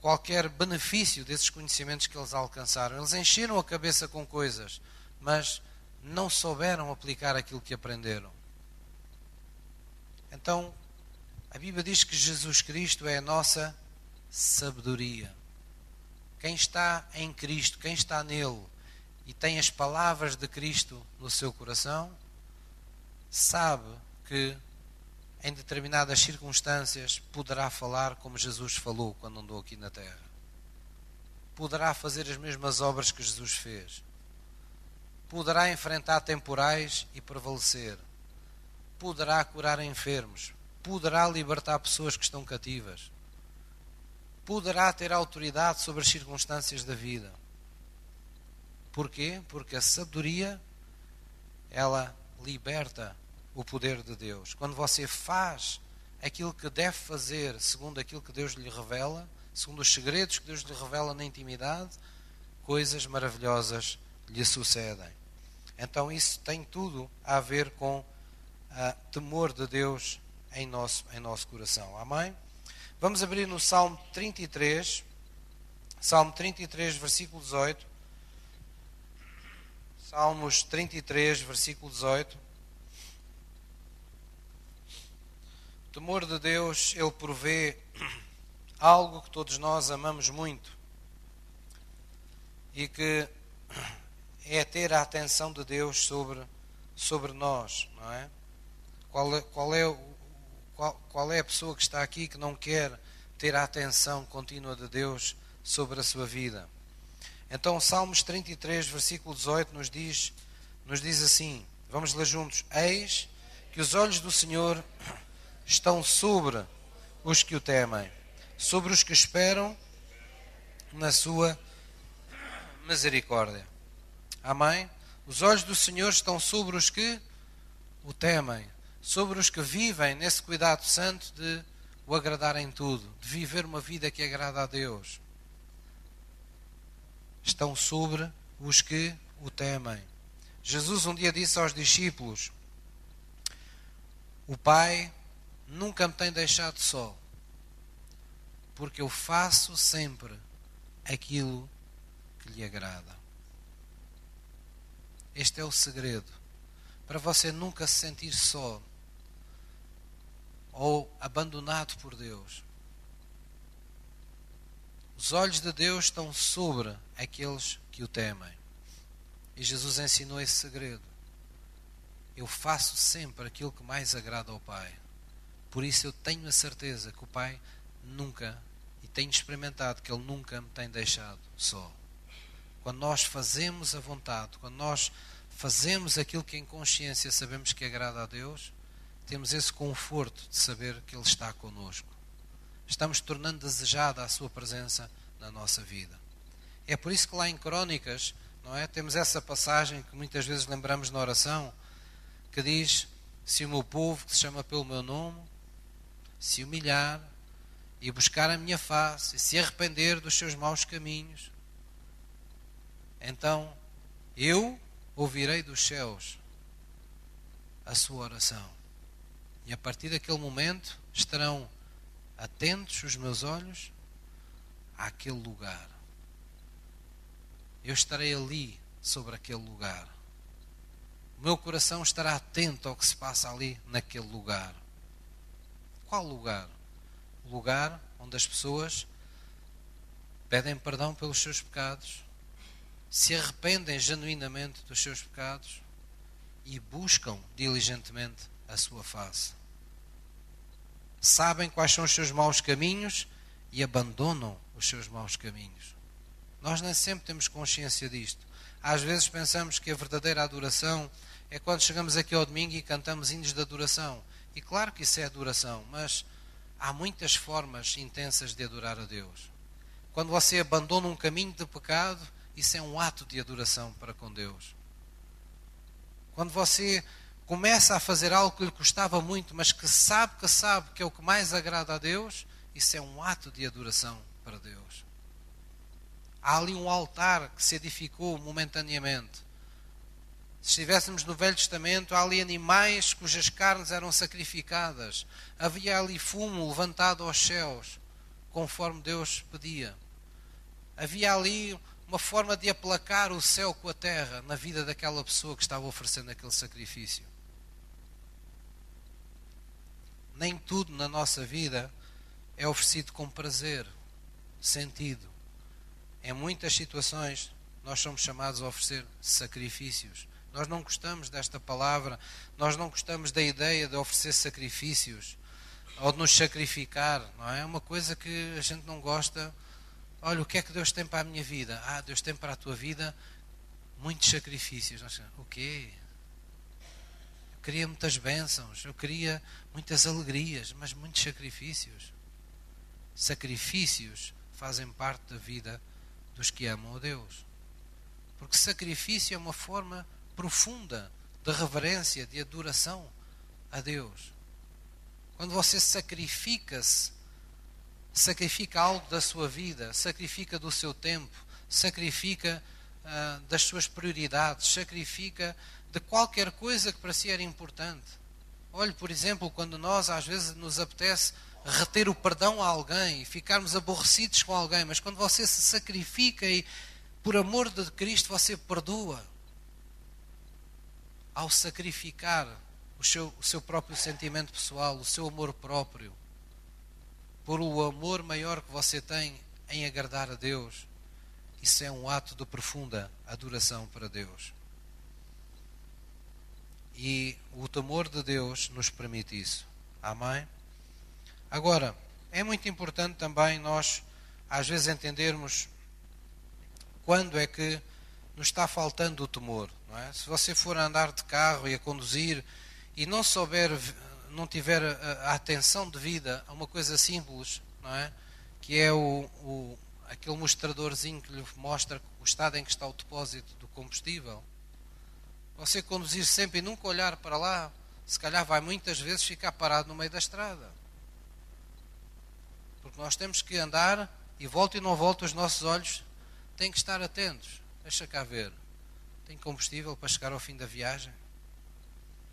qualquer benefício desses conhecimentos que eles alcançaram. Eles encheram a cabeça com coisas, mas não souberam aplicar aquilo que aprenderam. Então, a Bíblia diz que Jesus Cristo é a nossa sabedoria. Quem está em Cristo, quem está nele e tem as palavras de Cristo no seu coração, sabe que em determinadas circunstâncias poderá falar como Jesus falou quando andou aqui na terra. Poderá fazer as mesmas obras que Jesus fez. Poderá enfrentar temporais e prevalecer poderá curar enfermos, poderá libertar pessoas que estão cativas, poderá ter autoridade sobre as circunstâncias da vida. Porquê? Porque a sabedoria ela liberta o poder de Deus. Quando você faz aquilo que deve fazer segundo aquilo que Deus lhe revela, segundo os segredos que Deus lhe revela na intimidade, coisas maravilhosas lhe sucedem. Então isso tem tudo a ver com temor de Deus em nosso, em nosso coração. Amém? Vamos abrir no Salmo 33, Salmo 33, versículo 18. Salmos 33, versículo 18. O temor de Deus, ele provê algo que todos nós amamos muito e que é ter a atenção de Deus sobre, sobre nós, não é? Qual é, qual, é, qual, qual é a pessoa que está aqui que não quer ter a atenção contínua de Deus sobre a sua vida? Então, Salmos 33, versículo 18, nos diz, nos diz assim: vamos ler juntos. Eis que os olhos do Senhor estão sobre os que o temem, sobre os que esperam na sua misericórdia. Amém? Os olhos do Senhor estão sobre os que o temem sobre os que vivem nesse cuidado santo de o agradar em tudo, de viver uma vida que agrada a Deus. Estão sobre os que o temem. Jesus um dia disse aos discípulos: O Pai nunca me tem deixado só, porque eu faço sempre aquilo que lhe agrada. Este é o segredo para você nunca se sentir só ou abandonado por Deus. Os olhos de Deus estão sobre aqueles que o temem. E Jesus ensinou esse segredo. Eu faço sempre aquilo que mais agrada ao Pai. Por isso eu tenho a certeza que o Pai nunca, e tenho experimentado que Ele nunca me tem deixado só. Quando nós fazemos a vontade, quando nós fazemos aquilo que em consciência sabemos que agrada a Deus, temos esse conforto de saber que Ele está conosco. Estamos tornando desejada a Sua presença na nossa vida. É por isso que lá em Crónicas, não é? Temos essa passagem que muitas vezes lembramos na oração, que diz se o meu povo, que se chama pelo meu nome, se humilhar e buscar a minha face e se arrepender dos seus maus caminhos, então eu ouvirei dos céus a sua oração. E a partir daquele momento estarão atentos os meus olhos àquele lugar. Eu estarei ali sobre aquele lugar. O meu coração estará atento ao que se passa ali naquele lugar. Qual lugar? O lugar onde as pessoas pedem perdão pelos seus pecados, se arrependem genuinamente dos seus pecados e buscam diligentemente a sua face. Sabem quais são os seus maus caminhos e abandonam os seus maus caminhos. Nós nem sempre temos consciência disto. Às vezes pensamos que a verdadeira adoração é quando chegamos aqui ao domingo e cantamos hinos de adoração. E claro que isso é adoração, mas há muitas formas intensas de adorar a Deus. Quando você abandona um caminho de pecado, isso é um ato de adoração para com Deus. Quando você começa a fazer algo que lhe custava muito, mas que sabe que sabe que é o que mais agrada a Deus, isso é um ato de adoração para Deus. Há ali um altar que se edificou momentaneamente. Se estivéssemos no Velho Testamento, há ali animais cujas carnes eram sacrificadas. Havia ali fumo levantado aos céus, conforme Deus pedia. Havia ali uma forma de aplacar o céu com a terra na vida daquela pessoa que estava oferecendo aquele sacrifício. Nem tudo na nossa vida é oferecido com prazer, sentido. Em muitas situações, nós somos chamados a oferecer sacrifícios. Nós não gostamos desta palavra, nós não gostamos da ideia de oferecer sacrifícios ou de nos sacrificar, não é? É uma coisa que a gente não gosta Olha, o que é que Deus tem para a minha vida? Ah, Deus tem para a tua vida muitos sacrifícios. O quê? Queria muitas bênçãos, eu queria muitas alegrias, mas muitos sacrifícios. Sacrifícios fazem parte da vida dos que amam a Deus. Porque sacrifício é uma forma profunda de reverência, de adoração a Deus. Quando você sacrifica-se sacrifica algo da sua vida, sacrifica do seu tempo, sacrifica uh, das suas prioridades, sacrifica de qualquer coisa que para si era importante. Olhe, por exemplo, quando nós às vezes nos apetece reter o perdão a alguém e ficarmos aborrecidos com alguém, mas quando você se sacrifica e por amor de Cristo você perdoa, ao sacrificar o seu, o seu próprio sentimento pessoal, o seu amor próprio, por o amor maior que você tem em agradar a Deus, isso é um ato de profunda adoração para Deus. E o temor de Deus nos permite isso. Amém? Agora, é muito importante também nós, às vezes, entendermos quando é que nos está faltando o temor. É? Se você for a andar de carro e a conduzir e não souber não tiver a, atenção devida a uma coisa simples, é? Que é o, o, aquele mostradorzinho que lhe mostra o estado em que está o depósito do combustível. Você conduzir sempre e nunca olhar para lá, se calhar vai muitas vezes ficar parado no meio da estrada. Porque nós temos que andar e volta e não volta os nossos olhos têm que estar atentos. Deixa cá ver. Tem combustível para chegar ao fim da viagem?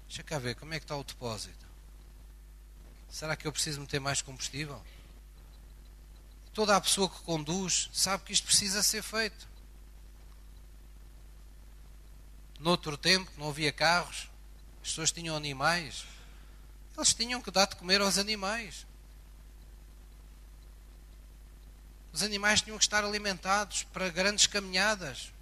Deixa cá ver como é que está o depósito. Será que eu preciso meter mais combustível? Toda a pessoa que conduz sabe que isto precisa ser feito. Noutro tempo, não havia carros, as pessoas tinham animais, eles tinham que dar de comer aos animais. Os animais tinham que estar alimentados para grandes caminhadas.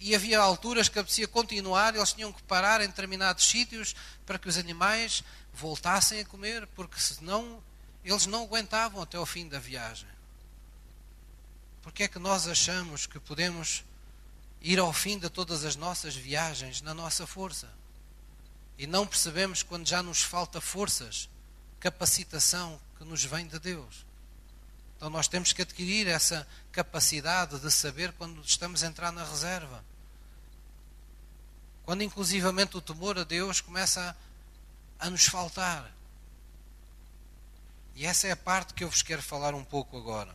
E havia alturas que apetecia continuar, eles tinham que parar em determinados sítios para que os animais voltassem a comer, porque senão eles não aguentavam até o fim da viagem. Porque é que nós achamos que podemos ir ao fim de todas as nossas viagens na nossa força? E não percebemos quando já nos falta forças, capacitação que nos vem de Deus. Então nós temos que adquirir essa capacidade de saber quando estamos a entrar na reserva. Quando inclusivamente o temor a Deus começa a nos faltar. E essa é a parte que eu vos quero falar um pouco agora.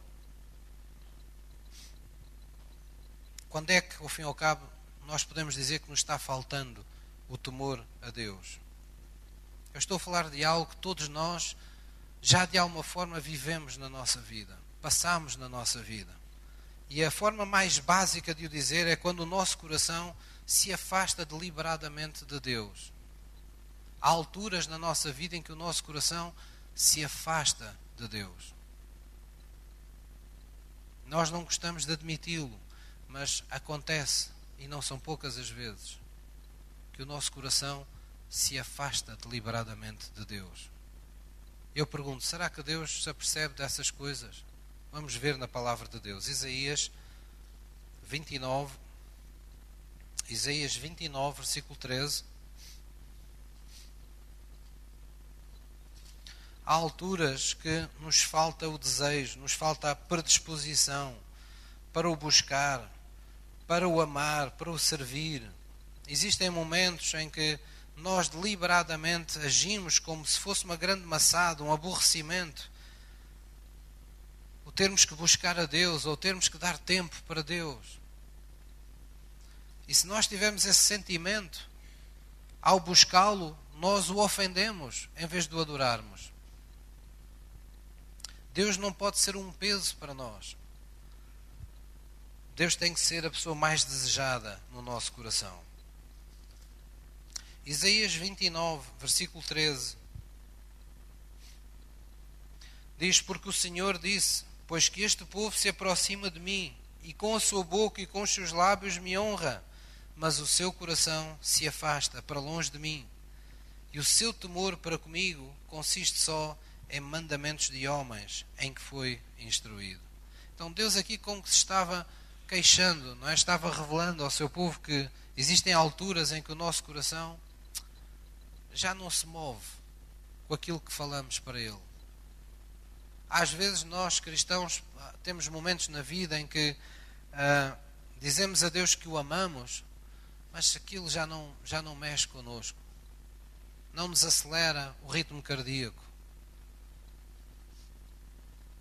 Quando é que, ao fim e ao cabo, nós podemos dizer que nos está faltando o temor a Deus? Eu estou a falar de algo que todos nós já de alguma forma vivemos na nossa vida, passamos na nossa vida. E a forma mais básica de o dizer é quando o nosso coração se afasta deliberadamente de Deus. Há alturas na nossa vida em que o nosso coração se afasta de Deus. Nós não gostamos de admiti-lo, mas acontece, e não são poucas as vezes, que o nosso coração se afasta deliberadamente de Deus. Eu pergunto: será que Deus se apercebe dessas coisas? Vamos ver na palavra de Deus. Isaías 29, Isaías 29, versículo 13. Há alturas que nos falta o desejo, nos falta a predisposição para o buscar, para o amar, para o servir. Existem momentos em que nós deliberadamente agimos como se fosse uma grande maçada, um aborrecimento. O termos que buscar a Deus ou termos que dar tempo para Deus. E se nós tivermos esse sentimento, ao buscá-lo, nós o ofendemos em vez de o adorarmos. Deus não pode ser um peso para nós. Deus tem que ser a pessoa mais desejada no nosso coração. Isaías 29, versículo 13. Diz: Porque o Senhor disse: Pois que este povo se aproxima de mim, e com a sua boca e com os seus lábios me honra, mas o seu coração se afasta para longe de mim, e o seu temor para comigo consiste só em mandamentos de homens em que foi instruído. Então Deus aqui como que se estava queixando, não é? Estava revelando ao seu povo que existem alturas em que o nosso coração já não se move com aquilo que falamos para ele. Às vezes nós cristãos temos momentos na vida em que uh, dizemos a Deus que o amamos, mas aquilo já não, já não mexe connosco. Não nos acelera o ritmo cardíaco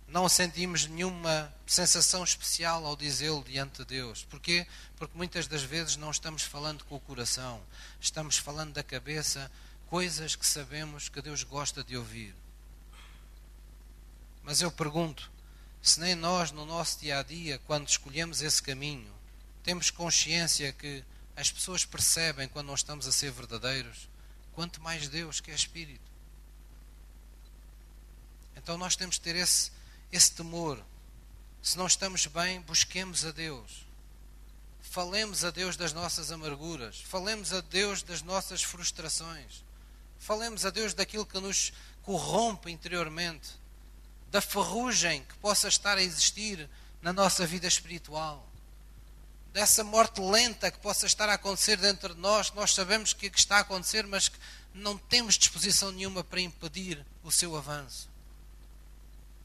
não sentimos nenhuma sensação especial ao dizê-lo diante de Deus. Porquê? Porque muitas das vezes não estamos falando com o coração, estamos falando da cabeça, coisas que sabemos que Deus gosta de ouvir. Mas eu pergunto, se nem nós no nosso dia a dia, quando escolhemos esse caminho, temos consciência que as pessoas percebem quando não estamos a ser verdadeiros, quanto mais Deus que é Espírito. Então nós temos que ter esse esse temor. Se não estamos bem, busquemos a Deus. Falemos a Deus das nossas amarguras. Falemos a Deus das nossas frustrações. Falemos a Deus daquilo que nos corrompe interiormente, da ferrugem que possa estar a existir na nossa vida espiritual, dessa morte lenta que possa estar a acontecer dentro de nós, nós sabemos que está a acontecer, mas que não temos disposição nenhuma para impedir o seu avanço.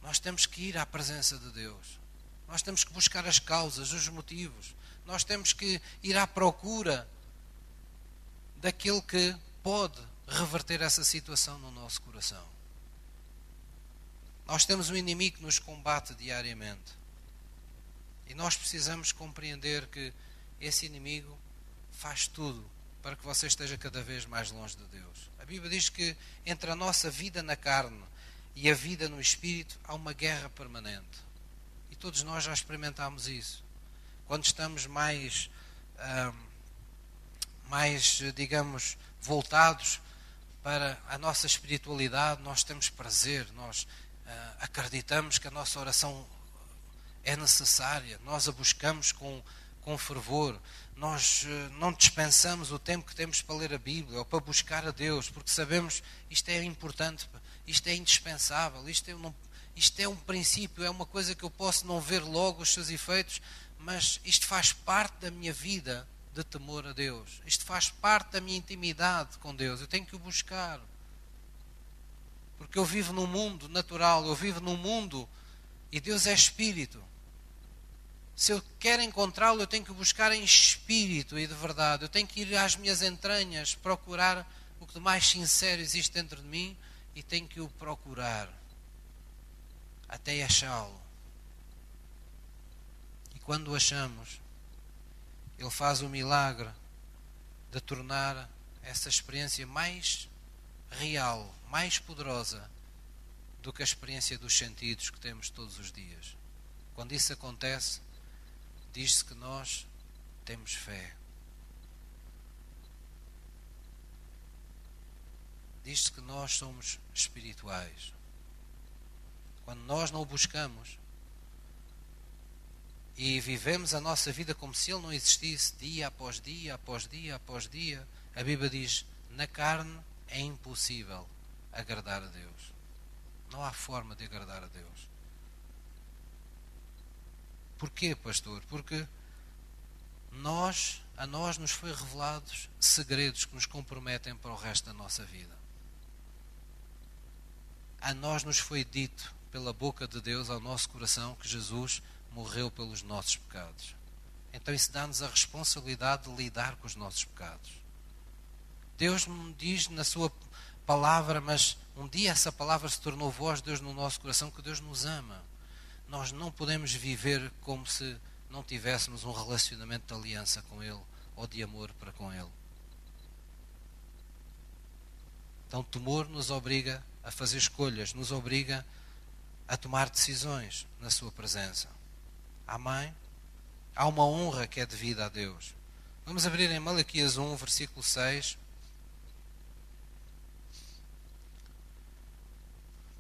Nós temos que ir à presença de Deus. Nós temos que buscar as causas, os motivos. Nós temos que ir à procura daquilo que pode reverter essa situação no nosso coração. Nós temos um inimigo que nos combate diariamente. E nós precisamos compreender que esse inimigo faz tudo para que você esteja cada vez mais longe de Deus. A Bíblia diz que entre a nossa vida na carne e a vida no espírito, há uma guerra permanente. E todos nós já experimentámos isso. Quando estamos mais, mais digamos, voltados para a nossa espiritualidade, nós temos prazer, nós uh, acreditamos que a nossa oração é necessária, nós a buscamos com, com fervor, nós uh, não dispensamos o tempo que temos para ler a Bíblia ou para buscar a Deus, porque sabemos isto é importante isto é indispensável, isto é, um, isto é um princípio, é uma coisa que eu posso não ver logo os seus efeitos, mas isto faz parte da minha vida de temor a Deus. Isto faz parte da minha intimidade com Deus. Eu tenho que o buscar. Porque eu vivo num mundo natural, eu vivo num mundo e Deus é espírito. Se eu quero encontrá-lo, eu tenho que buscar em espírito e de verdade. Eu tenho que ir às minhas entranhas procurar o que de mais sincero existe dentro de mim e tenho que o procurar até achá-lo. E quando o achamos, Ele faz o milagre de tornar essa experiência mais real, mais poderosa do que a experiência dos sentidos que temos todos os dias. Quando isso acontece, diz-se que nós temos fé. Diz-se que nós somos espirituais. Quando nós não o buscamos e vivemos a nossa vida como se ele não existisse, dia após dia, após dia, após dia, a Bíblia diz: na carne é impossível agradar a Deus. Não há forma de agradar a Deus. Porquê, pastor? Porque nós, a nós nos foi revelados segredos que nos comprometem para o resto da nossa vida. A nós nos foi dito pela boca de Deus ao nosso coração que Jesus morreu pelos nossos pecados. Então isso dá-nos a responsabilidade de lidar com os nossos pecados. Deus me diz na sua palavra, mas um dia essa palavra se tornou voz de Deus no nosso coração, que Deus nos ama. Nós não podemos viver como se não tivéssemos um relacionamento de aliança com Ele ou de amor para com Ele. Então, temor nos obriga a fazer escolhas, nos obriga a tomar decisões na Sua presença. Amém? Há uma honra que é devida a Deus. Vamos abrir em Malaquias 1, versículo 6.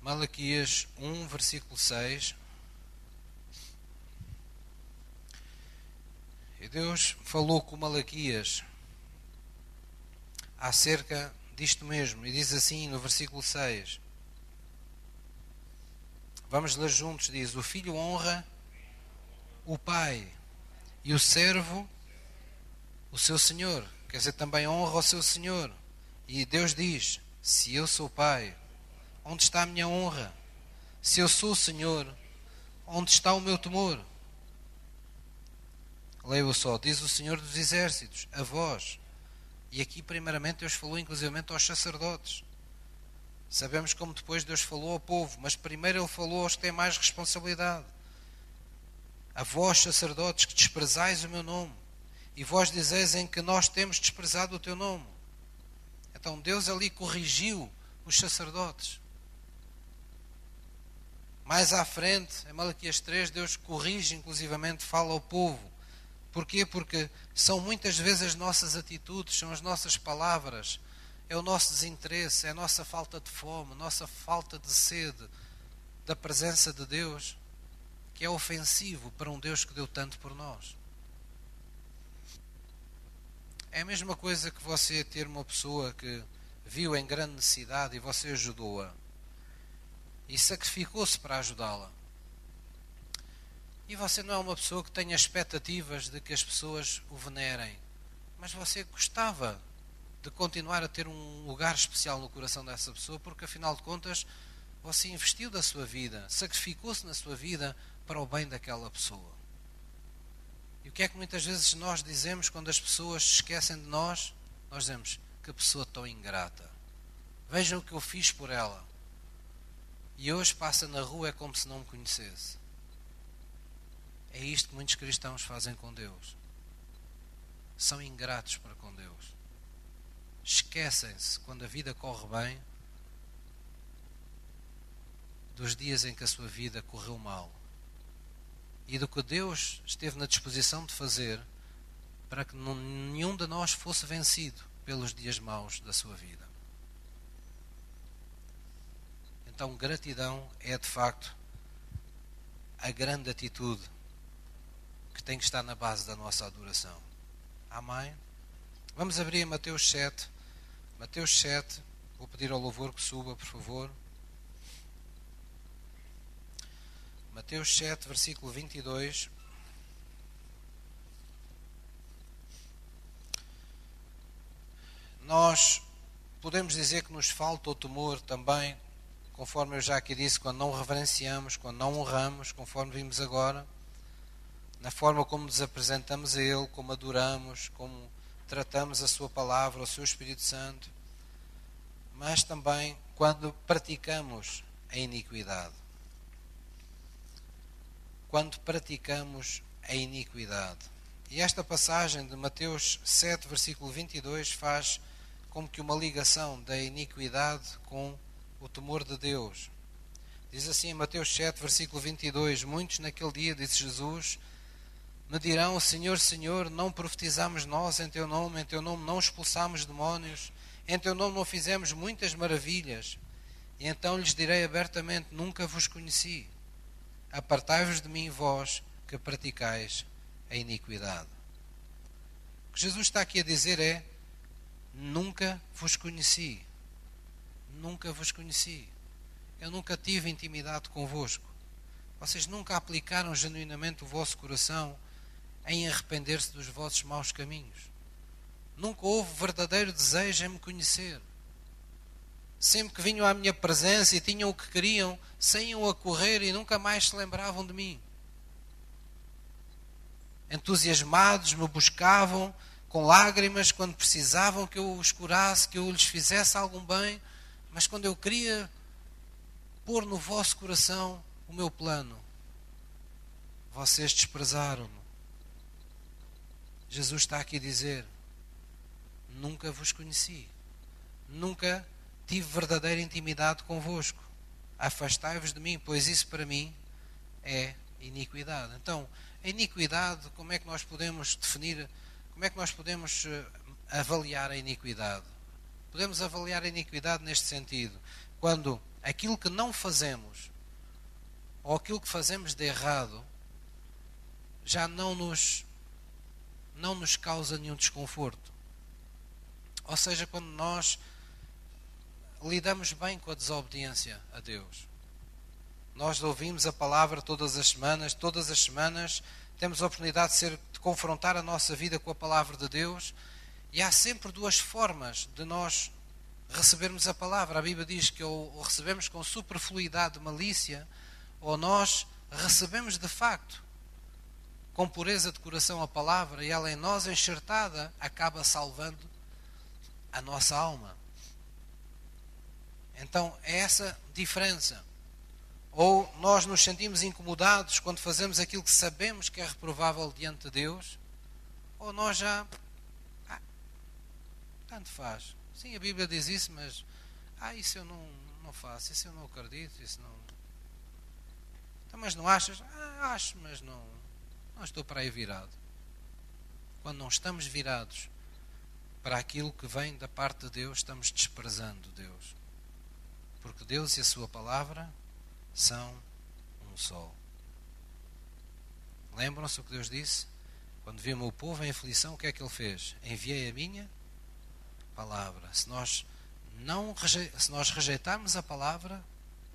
Malaquias 1, versículo 6. E Deus falou com Malaquias acerca disto mesmo, e diz assim no versículo 6. Vamos ler juntos: diz: O filho honra o pai, e o servo o seu senhor. Quer dizer, também honra o seu senhor. E Deus diz: Se eu sou pai, Onde está a minha honra? Se eu sou o Senhor, onde está o meu temor? Leio só, diz o Senhor dos Exércitos, a vós. E aqui, primeiramente, Deus falou inclusivamente aos sacerdotes. Sabemos como depois Deus falou ao povo, mas primeiro Ele falou aos que têm mais responsabilidade. A vós, sacerdotes, que desprezais o meu nome, e vós dizeis em que nós temos desprezado o teu nome. Então Deus ali corrigiu os sacerdotes. Mais à frente, em Malaquias 3, Deus corrige, inclusivamente, fala ao povo. Porquê? Porque são muitas vezes as nossas atitudes, são as nossas palavras, é o nosso desinteresse, é a nossa falta de fome, nossa falta de sede da presença de Deus, que é ofensivo para um Deus que deu tanto por nós. É a mesma coisa que você ter uma pessoa que viu em grande necessidade e você ajudou-a e sacrificou-se para ajudá-la. E você não é uma pessoa que tenha expectativas de que as pessoas o venerem, mas você gostava de continuar a ter um lugar especial no coração dessa pessoa, porque afinal de contas você investiu da sua vida, sacrificou-se na sua vida para o bem daquela pessoa. E o que é que muitas vezes nós dizemos quando as pessoas se esquecem de nós? Nós dizemos que pessoa tão ingrata. Vejam o que eu fiz por ela. E hoje passa na rua é como se não me conhecesse. É isto que muitos cristãos fazem com Deus. São ingratos para com Deus. Esquecem-se, quando a vida corre bem, dos dias em que a sua vida correu mal e do que Deus esteve na disposição de fazer para que nenhum de nós fosse vencido pelos dias maus da sua vida. Então, gratidão é de facto a grande atitude que tem que estar na base da nossa adoração. Amém? Vamos abrir Mateus 7. Mateus 7. Vou pedir ao louvor que suba, por favor. Mateus 7, versículo 22. Nós podemos dizer que nos falta o temor também conforme eu já aqui disse, quando não reverenciamos, quando não honramos, conforme vimos agora, na forma como nos apresentamos a Ele, como adoramos, como tratamos a Sua palavra, o Seu Espírito Santo. mas também quando praticamos a iniquidade. Quando praticamos a iniquidade. E esta passagem de Mateus 7, versículo 22, faz como que uma ligação da iniquidade com o temor de Deus. Diz assim em Mateus 7, versículo 22: Muitos naquele dia, disse Jesus, me dirão: Senhor, Senhor, não profetizamos nós em teu nome, em teu nome não expulsamos demónios, em teu nome não fizemos muitas maravilhas. E então lhes direi abertamente: Nunca vos conheci. Apartai-vos de mim, vós que praticais a iniquidade. O que Jesus está aqui a dizer é: Nunca vos conheci. Nunca vos conheci. Eu nunca tive intimidade convosco. Vocês nunca aplicaram genuinamente o vosso coração em arrepender-se dos vossos maus caminhos. Nunca houve verdadeiro desejo em me conhecer. Sempre que vinham à minha presença e tinham o que queriam, saíam a correr e nunca mais se lembravam de mim. Entusiasmados, me buscavam com lágrimas quando precisavam que eu os curasse, que eu lhes fizesse algum bem, mas quando eu queria pôr no vosso coração o meu plano, vocês desprezaram-me. Jesus está aqui a dizer: Nunca vos conheci, nunca tive verdadeira intimidade convosco. Afastai-vos de mim, pois isso para mim é iniquidade. Então, a iniquidade, como é que nós podemos definir, como é que nós podemos eh, avaliar a iniquidade? Podemos avaliar a iniquidade neste sentido, quando aquilo que não fazemos ou aquilo que fazemos de errado já não nos não nos causa nenhum desconforto. Ou seja, quando nós lidamos bem com a desobediência a Deus. Nós ouvimos a palavra todas as semanas, todas as semanas temos a oportunidade de, ser, de confrontar a nossa vida com a palavra de Deus, e há sempre duas formas de nós recebermos a palavra. A Bíblia diz que ou recebemos com superfluidade, malícia, ou nós recebemos de facto com pureza de coração a palavra e ela em nós enxertada acaba salvando a nossa alma. Então é essa diferença. Ou nós nos sentimos incomodados quando fazemos aquilo que sabemos que é reprovável diante de Deus, ou nós já. Ah, tanto faz. Sim, a Bíblia diz isso, mas. Ah, isso eu não, não faço, isso eu não acredito, isso não. Então, mas não achas? Ah, acho, mas não não estou para aí virado. Quando não estamos virados para aquilo que vem da parte de Deus, estamos desprezando Deus. Porque Deus e a Sua palavra são um só. Lembram-se o que Deus disse? Quando viu o meu povo em aflição, o que é que Ele fez? Enviei a minha palavra. Se nós, não, se nós rejeitarmos a palavra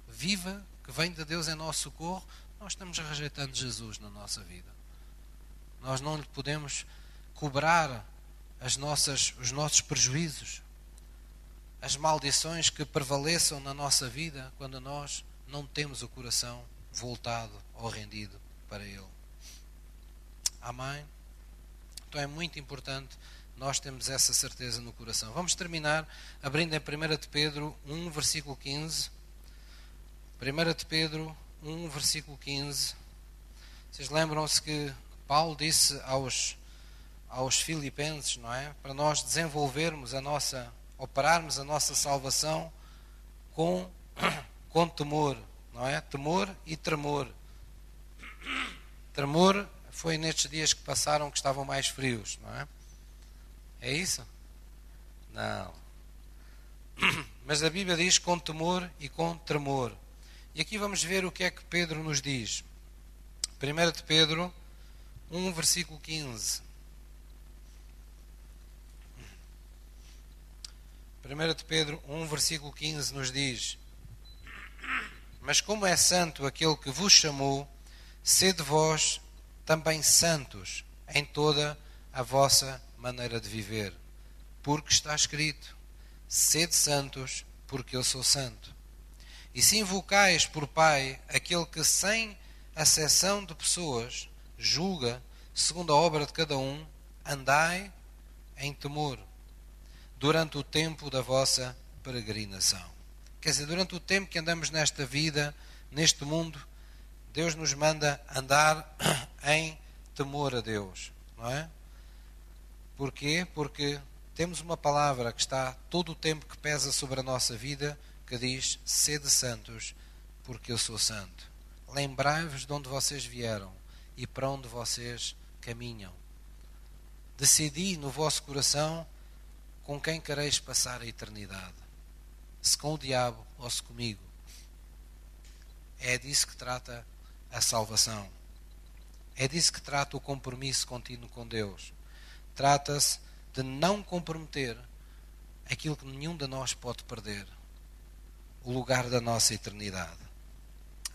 viva que vem de Deus em nosso socorro, nós estamos rejeitando Jesus na nossa vida. Nós não lhe podemos cobrar as nossas, os nossos prejuízos, as maldições que prevaleçam na nossa vida quando nós não temos o coração voltado ou rendido para Ele. Amém? Então é muito importante nós termos essa certeza no coração. Vamos terminar abrindo em 1 de Pedro 1, versículo 15. 1 de Pedro 1, versículo 15. Vocês lembram-se que Paulo disse aos, aos filipenses, não é? Para nós desenvolvermos a nossa, operarmos a nossa salvação com, com temor, não é? Temor e tremor. Tremor foi nestes dias que passaram que estavam mais frios, não é? É isso? Não. Mas a Bíblia diz com temor e com tremor. E aqui vamos ver o que é que Pedro nos diz. 1 de Pedro 1, versículo 15. 1 de Pedro 1, versículo 15 nos diz: Mas como é santo aquele que vos chamou, sede vós também santos em toda a vossa maneira de viver, porque está escrito: Sede santos, porque eu sou santo. E se invocais por Pai aquele que, sem acessão de pessoas, julga, segundo a obra de cada um, andai em temor, durante o tempo da vossa peregrinação. Quer dizer, durante o tempo que andamos nesta vida, neste mundo, Deus nos manda andar em temor a Deus, não é? Porquê? Porque temos uma palavra que está todo o tempo que pesa sobre a nossa vida, que diz: sede santos, porque eu sou santo. Lembrai-vos de onde vocês vieram e para onde vocês caminham. Decidi no vosso coração com quem quereis passar a eternidade. Se com o diabo ou se comigo. É disso que trata a salvação. É disso que trata o compromisso contínuo com Deus. Trata-se de não comprometer aquilo que nenhum de nós pode perder o lugar da nossa eternidade.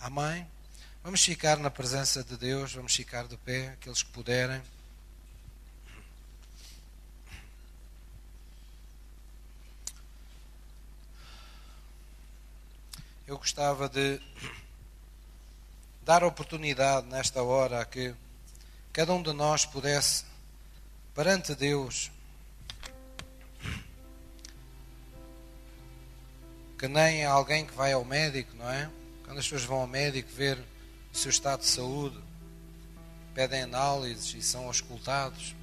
Amém? Vamos ficar na presença de Deus, vamos ficar de pé, aqueles que puderem. Eu gostava de dar oportunidade nesta hora a que cada um de nós pudesse, perante Deus, que nem alguém que vai ao médico, não é? Quando as pessoas vão ao médico ver seu estado de saúde, pedem análises e são auscultados.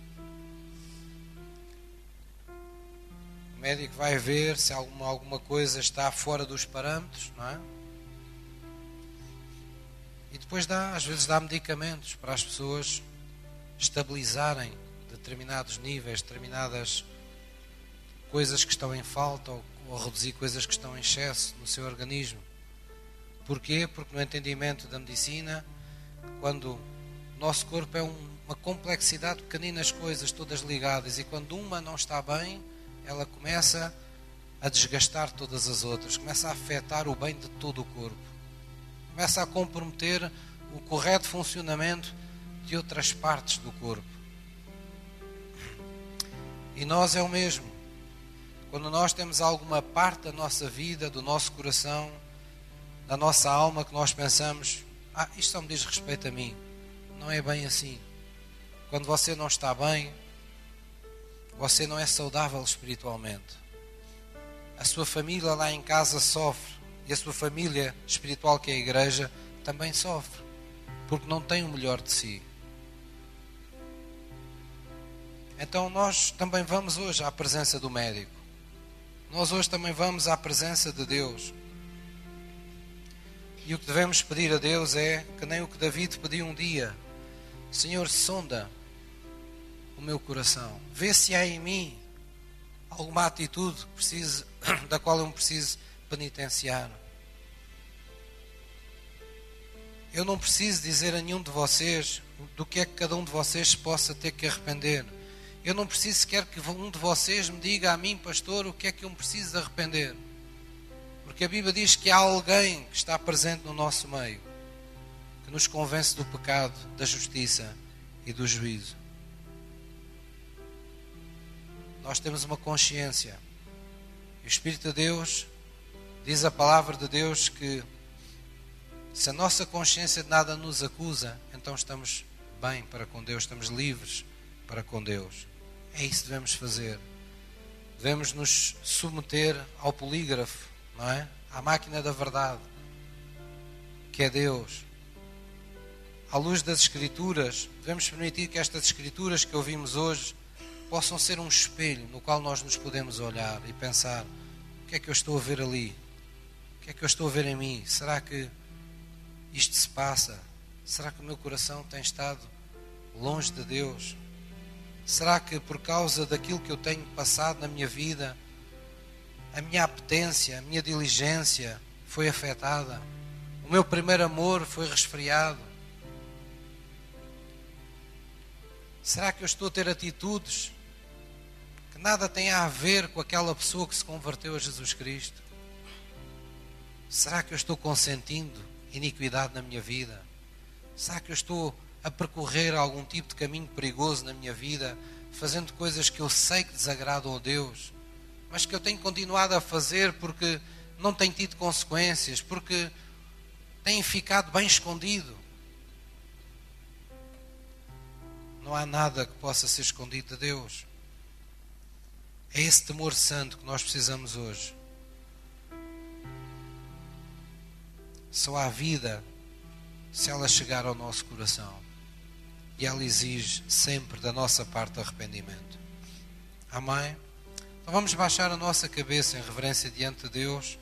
O médico vai ver se alguma, alguma coisa está fora dos parâmetros, não é? E depois dá, às vezes dá medicamentos para as pessoas estabilizarem determinados níveis, determinadas coisas que estão em falta ou, ou reduzir coisas que estão em excesso no seu organismo. Porquê? Porque no entendimento da medicina, quando o nosso corpo é um, uma complexidade de pequeninas coisas todas ligadas e quando uma não está bem, ela começa a desgastar todas as outras, começa a afetar o bem de todo o corpo começa a comprometer o correto funcionamento de outras partes do corpo. E nós é o mesmo. Quando nós temos alguma parte da nossa vida, do nosso coração, da nossa alma, que nós pensamos: ah, isto só me diz respeito a mim. Não é bem assim. Quando você não está bem, você não é saudável espiritualmente. A sua família lá em casa sofre e a sua família espiritual, que é a igreja, também sofre, porque não tem o melhor de si. Então nós também vamos hoje à presença do médico. Nós hoje também vamos à presença de Deus. E o que devemos pedir a Deus é que nem o que David pediu um dia: Senhor, sonda o meu coração, vê se há em mim alguma atitude que precise, da qual eu me preciso penitenciar. Eu não preciso dizer a nenhum de vocês do que é que cada um de vocês possa ter que arrepender. Eu não preciso sequer que um de vocês me diga a mim, pastor, o que é que eu me preciso de arrepender. Porque a Bíblia diz que há alguém que está presente no nosso meio, que nos convence do pecado, da justiça e do juízo. Nós temos uma consciência. E o Espírito de Deus Diz a palavra de Deus que se a nossa consciência de nada nos acusa, então estamos bem para com Deus, estamos livres para com Deus. É isso que devemos fazer. Devemos nos submeter ao polígrafo, não é? À máquina da verdade, que é Deus. À luz das Escrituras, devemos permitir que estas Escrituras que ouvimos hoje possam ser um espelho no qual nós nos podemos olhar e pensar: o que é que eu estou a ver ali? O que é que eu estou a ver em mim? Será que isto se passa? Será que o meu coração tem estado longe de Deus? Será que por causa daquilo que eu tenho passado na minha vida, a minha apetência, a minha diligência foi afetada? O meu primeiro amor foi resfriado? Será que eu estou a ter atitudes que nada têm a ver com aquela pessoa que se converteu a Jesus Cristo? Será que eu estou consentindo iniquidade na minha vida? Será que eu estou a percorrer algum tipo de caminho perigoso na minha vida, fazendo coisas que eu sei que desagradam a Deus, mas que eu tenho continuado a fazer porque não tem tido consequências, porque tem ficado bem escondido. Não há nada que possa ser escondido de Deus. É esse temor santo que nós precisamos hoje. Só há vida se ela chegar ao nosso coração. E ela exige sempre da nossa parte arrependimento. Amém? Vamos baixar a nossa cabeça em reverência diante de Deus.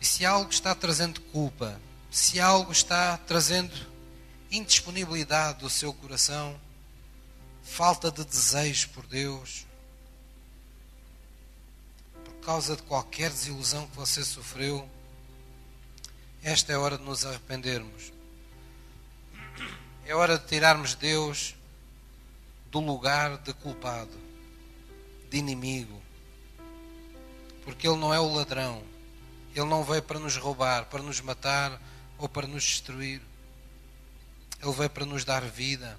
E se algo está trazendo culpa, se algo está trazendo indisponibilidade do seu coração, falta de desejo por Deus, por causa de qualquer desilusão que você sofreu, esta é a hora de nos arrependermos. É hora de tirarmos Deus do lugar de culpado, de inimigo. Porque Ele não é o ladrão. Ele não veio para nos roubar, para nos matar ou para nos destruir. Ele veio para nos dar vida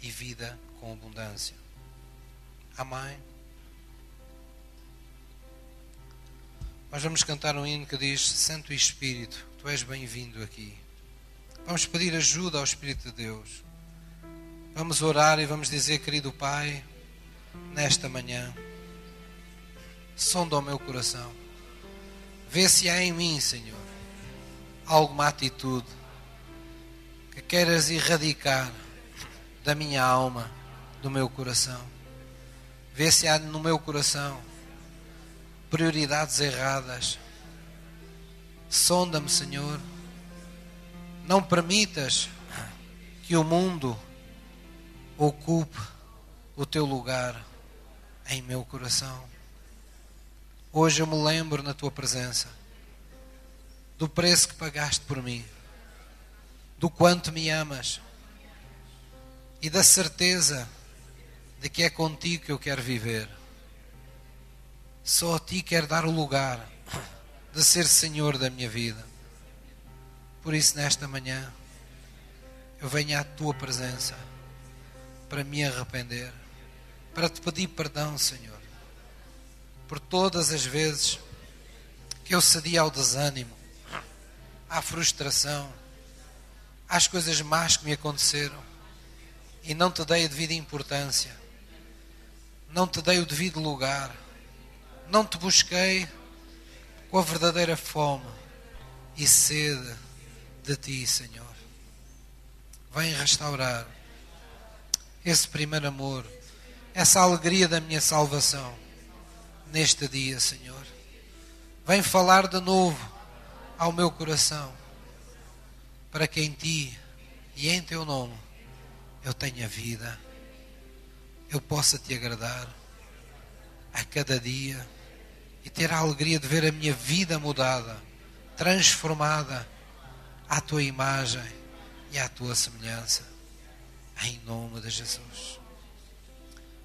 e vida com abundância. Amém? Nós vamos cantar um hino que diz: Santo Espírito, tu és bem-vindo aqui. Vamos pedir ajuda ao Espírito de Deus. Vamos orar e vamos dizer, querido Pai, nesta manhã, sonda o meu coração. Vê se há em mim, Senhor, alguma atitude que queiras erradicar da minha alma, do meu coração. Vê se há no meu coração prioridades erradas. Sonda-me, Senhor. Não permitas que o mundo ocupe o teu lugar em meu coração. Hoje eu me lembro na tua presença do preço que pagaste por mim, do quanto me amas e da certeza de que é contigo que eu quero viver. Só a ti quero dar o lugar de ser Senhor da minha vida. Por isso, nesta manhã, eu venho à tua presença para me arrepender, para te pedir perdão, Senhor, por todas as vezes que eu cedi ao desânimo, à frustração, às coisas más que me aconteceram e não te dei a devida importância, não te dei o devido lugar, não te busquei com a verdadeira fome e sede de ti, Senhor. Vem restaurar esse primeiro amor, essa alegria da minha salvação neste dia, Senhor. Vem falar de novo ao meu coração, para que em ti e em teu nome eu tenha vida, eu possa te agradar a cada dia e ter a alegria de ver a minha vida mudada, transformada à tua imagem e à tua semelhança. Em nome de Jesus.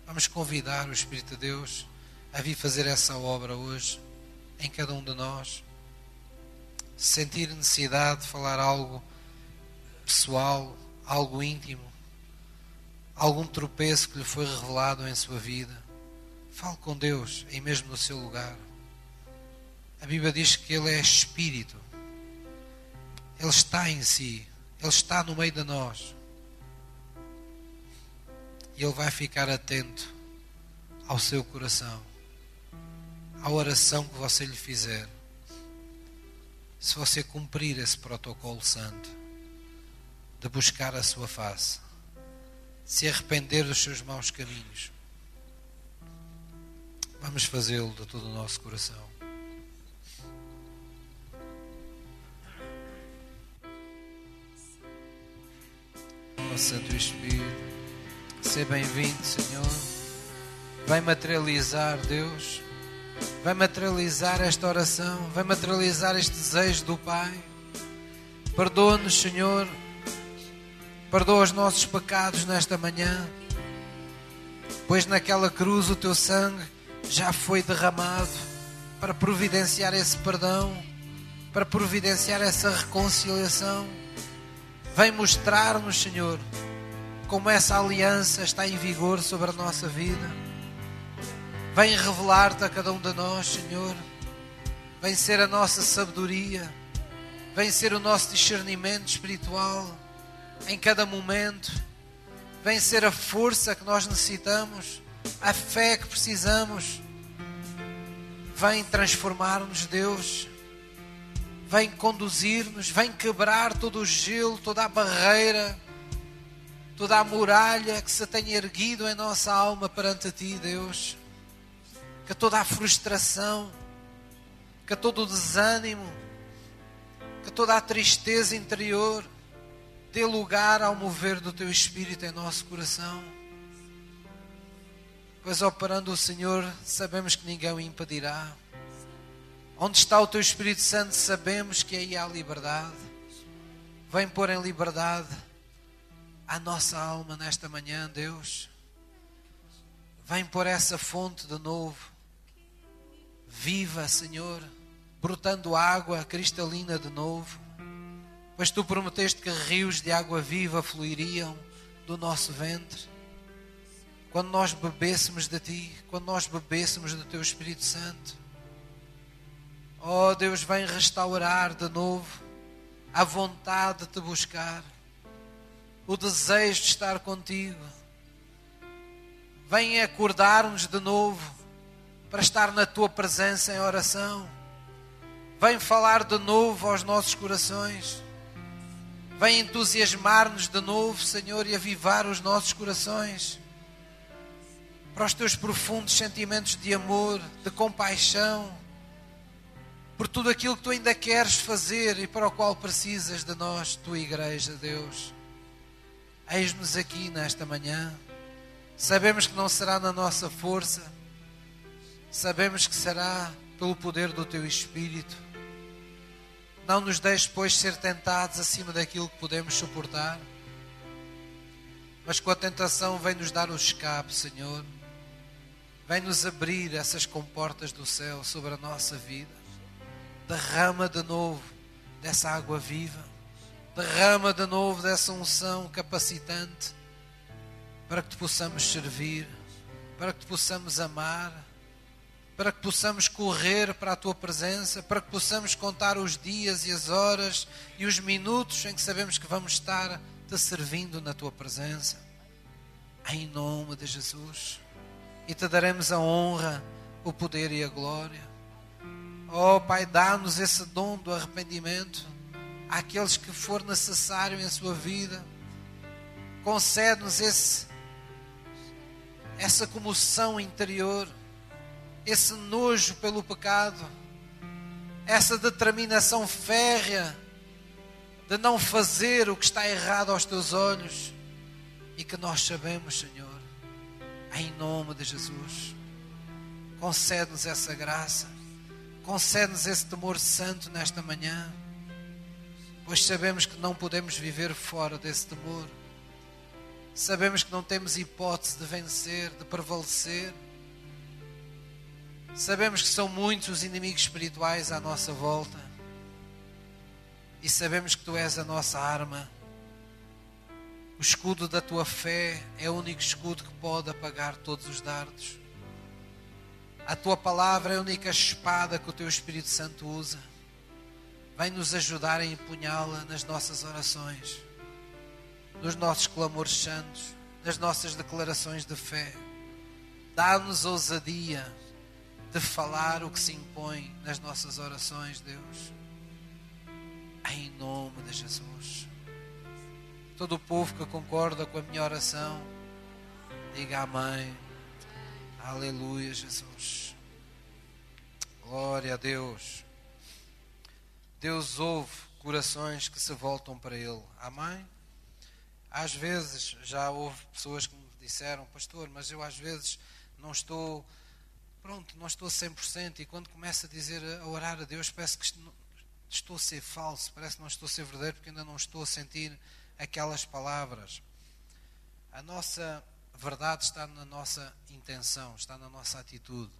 Vamos convidar o Espírito de Deus a vir fazer essa obra hoje em cada um de nós. Sentir necessidade de falar algo pessoal, algo íntimo, algum tropeço que lhe foi revelado em sua vida. Fale com Deus, aí mesmo no seu lugar. A Bíblia diz que Ele é Espírito. Ele está em si. Ele está no meio de nós. E Ele vai ficar atento ao seu coração, à oração que você lhe fizer. Se você cumprir esse protocolo santo de buscar a sua face, se arrepender dos seus maus caminhos, vamos fazê-lo de todo o nosso coração. Santo Espírito. Seja bem-vindo, Senhor. Vai materializar, Deus. Vai materializar esta oração. Vai materializar este desejo do Pai. Perdoa-nos, Senhor. Perdoa os nossos pecados nesta manhã. Pois naquela cruz o teu sangue já foi derramado para providenciar esse perdão, para providenciar essa reconciliação. Vem mostrar-nos, Senhor, como essa aliança está em vigor sobre a nossa vida. Vem revelar-te a cada um de nós, Senhor. Vem ser a nossa sabedoria. Vem ser o nosso discernimento espiritual em cada momento. Vem ser a força que nós necessitamos, a fé que precisamos. Vem transformar-nos, Deus. Vem conduzir-nos, vem quebrar todo o gelo, toda a barreira, toda a muralha que se tenha erguido em nossa alma perante Ti, Deus. Que toda a frustração, que todo o desânimo, que toda a tristeza interior dê lugar ao mover do Teu Espírito em nosso coração. Pois operando o Senhor, sabemos que ninguém o impedirá. Onde está o Teu Espírito Santo, sabemos que aí há liberdade. Vem pôr em liberdade a nossa alma nesta manhã, Deus. Vem pôr essa fonte de novo. Viva, Senhor, brotando água cristalina de novo. Pois tu prometeste que rios de água viva fluiriam do nosso ventre. Quando nós bebêssemos de ti, quando nós bebêssemos do teu Espírito Santo. Oh Deus, vem restaurar de novo a vontade de te buscar, o desejo de estar contigo. Vem acordar-nos de novo para estar na tua presença em oração. Vem falar de novo aos nossos corações. Vem entusiasmar-nos de novo, Senhor, e avivar os nossos corações para os teus profundos sentimentos de amor, de compaixão por tudo aquilo que tu ainda queres fazer e para o qual precisas de nós, tua igreja, Deus. Eis-nos aqui nesta manhã. Sabemos que não será na nossa força, sabemos que será pelo poder do teu Espírito. Não nos deixes, pois, ser tentados acima daquilo que podemos suportar. Mas com a tentação vem nos dar o escape, Senhor. Vem nos abrir essas comportas do céu sobre a nossa vida derrama de novo dessa água viva, derrama de novo dessa unção capacitante para que te possamos servir, para que te possamos amar, para que possamos correr para a tua presença, para que possamos contar os dias e as horas e os minutos em que sabemos que vamos estar te servindo na tua presença. Em nome de Jesus. E te daremos a honra, o poder e a glória. Oh Pai, dá-nos esse dom do arrependimento àqueles que for necessário em sua vida. Concede-nos esse essa comoção interior, esse nojo pelo pecado, essa determinação férrea de não fazer o que está errado aos teus olhos e que nós sabemos, Senhor, em nome de Jesus, concede-nos essa graça Concede-nos esse temor santo nesta manhã, pois sabemos que não podemos viver fora desse temor. Sabemos que não temos hipótese de vencer, de prevalecer. Sabemos que são muitos os inimigos espirituais à nossa volta. E sabemos que tu és a nossa arma. O escudo da tua fé é o único escudo que pode apagar todos os dardos. A tua palavra é a única espada que o teu Espírito Santo usa. Vem nos ajudar a empunhá-la nas nossas orações, nos nossos clamores santos, nas nossas declarações de fé. Dá-nos ousadia de falar o que se impõe nas nossas orações, Deus. Em nome de Jesus. Todo o povo que concorda com a minha oração, diga amém. Aleluia, Jesus. Glória a Deus. Deus ouve corações que se voltam para Ele. Amém? Às vezes já houve pessoas que me disseram, pastor, mas eu às vezes não estou, pronto, não estou 100% e quando começo a dizer, a orar a Deus, parece que estou a ser falso, parece que não estou a ser verdadeiro porque ainda não estou a sentir aquelas palavras. A nossa verdade está na nossa intenção, está na nossa atitude.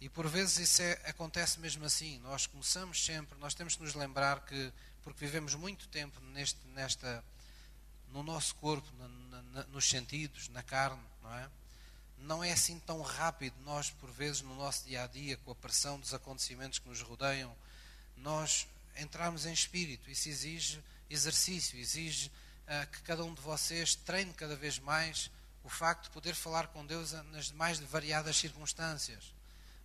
E por vezes isso é, acontece mesmo assim. Nós começamos sempre, nós temos que nos lembrar que, porque vivemos muito tempo neste, nesta, no nosso corpo, na, na, nos sentidos, na carne, não é? Não é assim tão rápido. Nós, por vezes, no nosso dia a dia, com a pressão dos acontecimentos que nos rodeiam, nós entramos em espírito. Isso exige exercício, exige uh, que cada um de vocês treine cada vez mais o facto de poder falar com Deus nas mais variadas circunstâncias.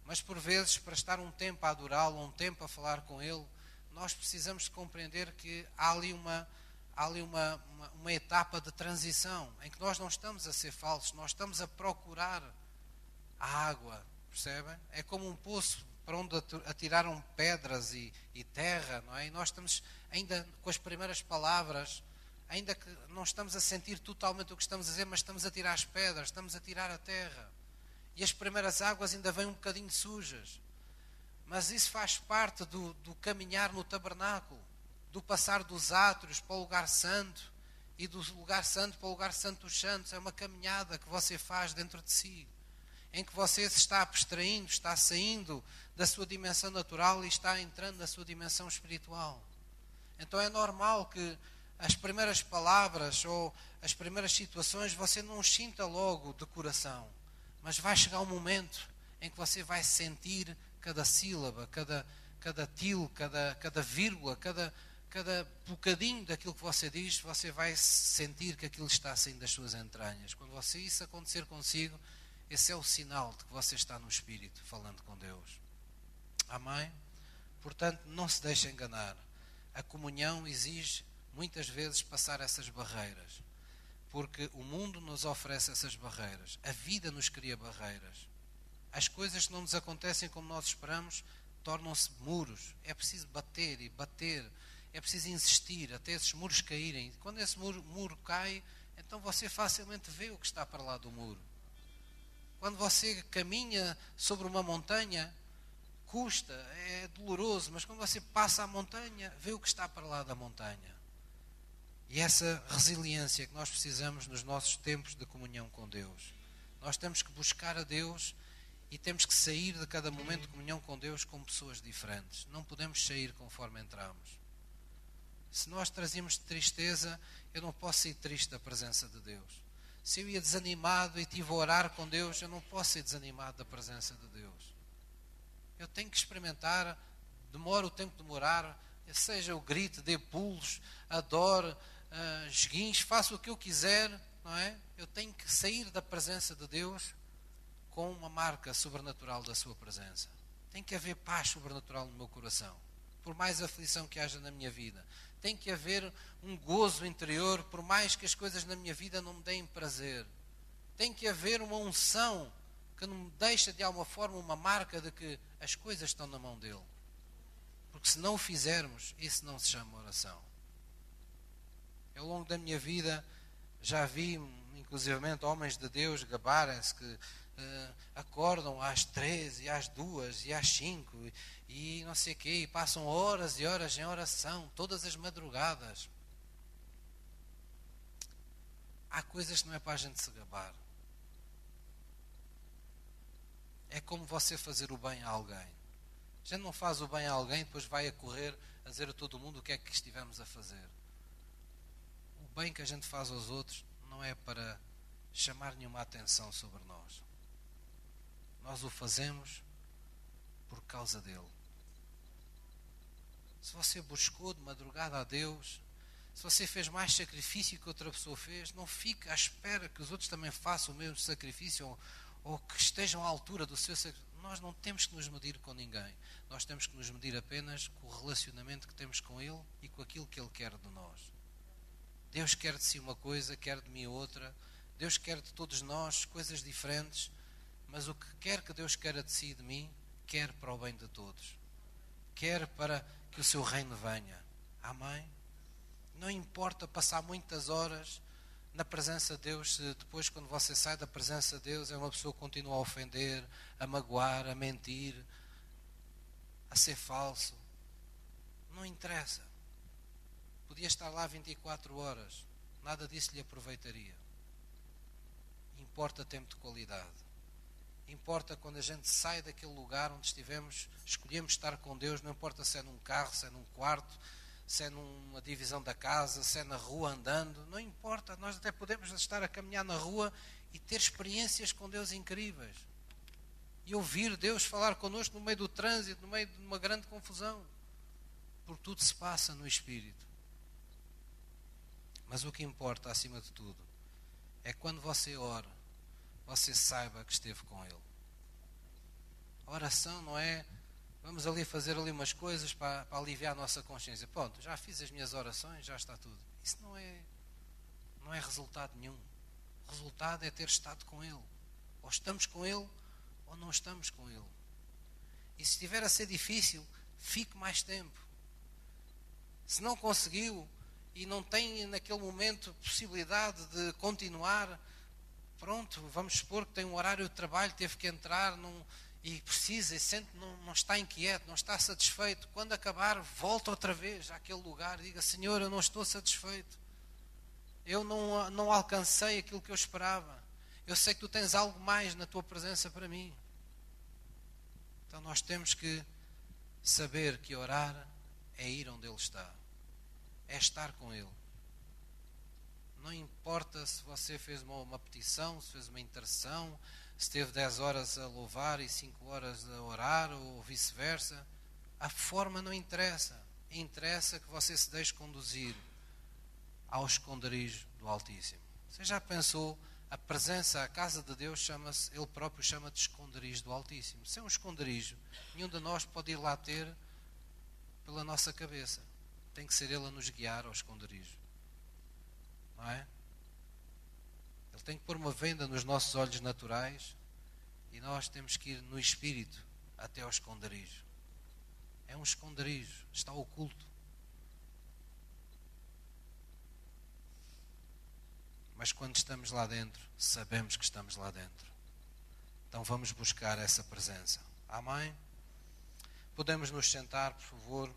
Mas por vezes, para estar um tempo a adorá-lo, um tempo a falar com Ele, nós precisamos de compreender que há ali uma, há ali uma, uma, uma, etapa de transição em que nós não estamos a ser falsos, nós estamos a procurar a água, percebem? É como um poço para onde atiraram pedras e, e terra, não é? E nós estamos ainda com as primeiras palavras, ainda que não estamos a sentir totalmente o que estamos a dizer, mas estamos a tirar as pedras, estamos a tirar a terra. E as primeiras águas ainda vêm um bocadinho sujas. Mas isso faz parte do, do caminhar no tabernáculo do passar dos átrios para o lugar santo e do lugar santo para o lugar santo dos santos. É uma caminhada que você faz dentro de si, em que você se está abstraindo, está saindo da sua dimensão natural e está entrando na sua dimensão espiritual. Então é normal que as primeiras palavras ou as primeiras situações você não sinta logo de coração, mas vai chegar um momento em que você vai sentir cada sílaba, cada, cada til, cada, cada vírgula, cada cada bocadinho daquilo que você diz, você vai sentir que aquilo está saindo das suas entranhas. Quando você isso acontecer consigo, esse é o sinal de que você está no Espírito, falando com Deus. Amém? Portanto, não se deixe enganar. A comunhão exige muitas vezes passar essas barreiras. Porque o mundo nos oferece essas barreiras. A vida nos cria barreiras. As coisas que não nos acontecem como nós esperamos tornam-se muros. É preciso bater e bater é preciso insistir até esses muros caírem. Quando esse muro, muro cai, então você facilmente vê o que está para lá do muro. Quando você caminha sobre uma montanha, custa, é doloroso, mas quando você passa a montanha, vê o que está para lá da montanha. E essa resiliência que nós precisamos nos nossos tempos de comunhão com Deus. Nós temos que buscar a Deus e temos que sair de cada momento de comunhão com Deus com pessoas diferentes. Não podemos sair conforme entramos. Se nós trazíamos tristeza, eu não posso sair triste da presença de Deus. Se eu ia desanimado e estive a orar com Deus, eu não posso ser desanimado da presença de Deus. Eu tenho que experimentar, demora o tempo de demorar, seja o grito, dê pulos, adore, uh, faça o que eu quiser, não é? Eu tenho que sair da presença de Deus com uma marca sobrenatural da sua presença. Tem que haver paz sobrenatural no meu coração por mais aflição que haja na minha vida. Tem que haver um gozo interior, por mais que as coisas na minha vida não me deem prazer. Tem que haver uma unção que não me deixa de alguma forma uma marca de que as coisas estão na mão dele. Porque se não o fizermos, isso não se chama oração. Ao longo da minha vida já vi, inclusivamente, homens de Deus gabarem-se que uh, acordam às três e às duas e às cinco e, e não sei o quê, e passam horas e horas em oração, todas as madrugadas. Há coisas que não é para a gente se gabar. É como você fazer o bem a alguém. A gente não faz o bem a alguém, depois vai a correr a dizer a todo mundo o que é que estivemos a fazer. Bem que a gente faz aos outros não é para chamar nenhuma atenção sobre nós. Nós o fazemos por causa dele. Se você buscou de madrugada a Deus, se você fez mais sacrifício que outra pessoa fez, não fique à espera que os outros também façam o mesmo sacrifício ou, ou que estejam à altura do seu sacrifício. Nós não temos que nos medir com ninguém. Nós temos que nos medir apenas com o relacionamento que temos com Ele e com aquilo que Ele quer de nós. Deus quer de si uma coisa, quer de mim outra. Deus quer de todos nós coisas diferentes. Mas o que quer que Deus queira de si e de mim, quer para o bem de todos. Quer para que o seu reino venha. Amém? Não importa passar muitas horas na presença de Deus, se depois, quando você sai da presença de Deus, é uma pessoa que continua a ofender, a magoar, a mentir, a ser falso. Não interessa. Podia estar lá 24 horas, nada disso lhe aproveitaria. Importa tempo de qualidade. Importa quando a gente sai daquele lugar onde estivemos, escolhemos estar com Deus, não importa se é num carro, se é num quarto, se é numa divisão da casa, se é na rua andando, não importa, nós até podemos estar a caminhar na rua e ter experiências com Deus incríveis. E ouvir Deus falar connosco no meio do trânsito, no meio de uma grande confusão. Porque tudo se passa no Espírito. Mas o que importa, acima de tudo, é quando você ora você saiba que esteve com Ele. A oração não é Vamos ali fazer ali umas coisas para, para aliviar a nossa consciência. Pronto, já fiz as minhas orações, já está tudo. Isso não é, não é resultado nenhum. O resultado é ter estado com Ele. Ou estamos com Ele, ou não estamos com Ele. E se estiver a ser difícil, fique mais tempo. Se não conseguiu e não tem naquele momento possibilidade de continuar, pronto, vamos supor que tem um horário de trabalho, teve que entrar num, e precisa e sente não, não está inquieto, não está satisfeito. Quando acabar, volta outra vez àquele lugar e diga: Senhor, eu não estou satisfeito. Eu não, não alcancei aquilo que eu esperava. Eu sei que tu tens algo mais na tua presença para mim. Então nós temos que saber que orar é ir onde Ele está, é estar com Ele. Não importa se você fez uma, uma petição, se fez uma intercessão, se teve 10 horas a louvar e 5 horas a orar, ou vice-versa. A forma não interessa. Interessa que você se deixe conduzir ao esconderijo do Altíssimo. Você já pensou, a presença, a casa de Deus, chama-se, Ele próprio chama de esconderijo do Altíssimo. Se é um esconderijo, nenhum de nós pode ir lá ter pela nossa cabeça. Tem que ser Ele a nos guiar ao esconderijo. Não é? Ele tem que pôr uma venda nos nossos olhos naturais e nós temos que ir no espírito até ao esconderijo. É um esconderijo, está oculto. Mas quando estamos lá dentro, sabemos que estamos lá dentro. Então vamos buscar essa presença. Amém? Podemos nos sentar, por favor.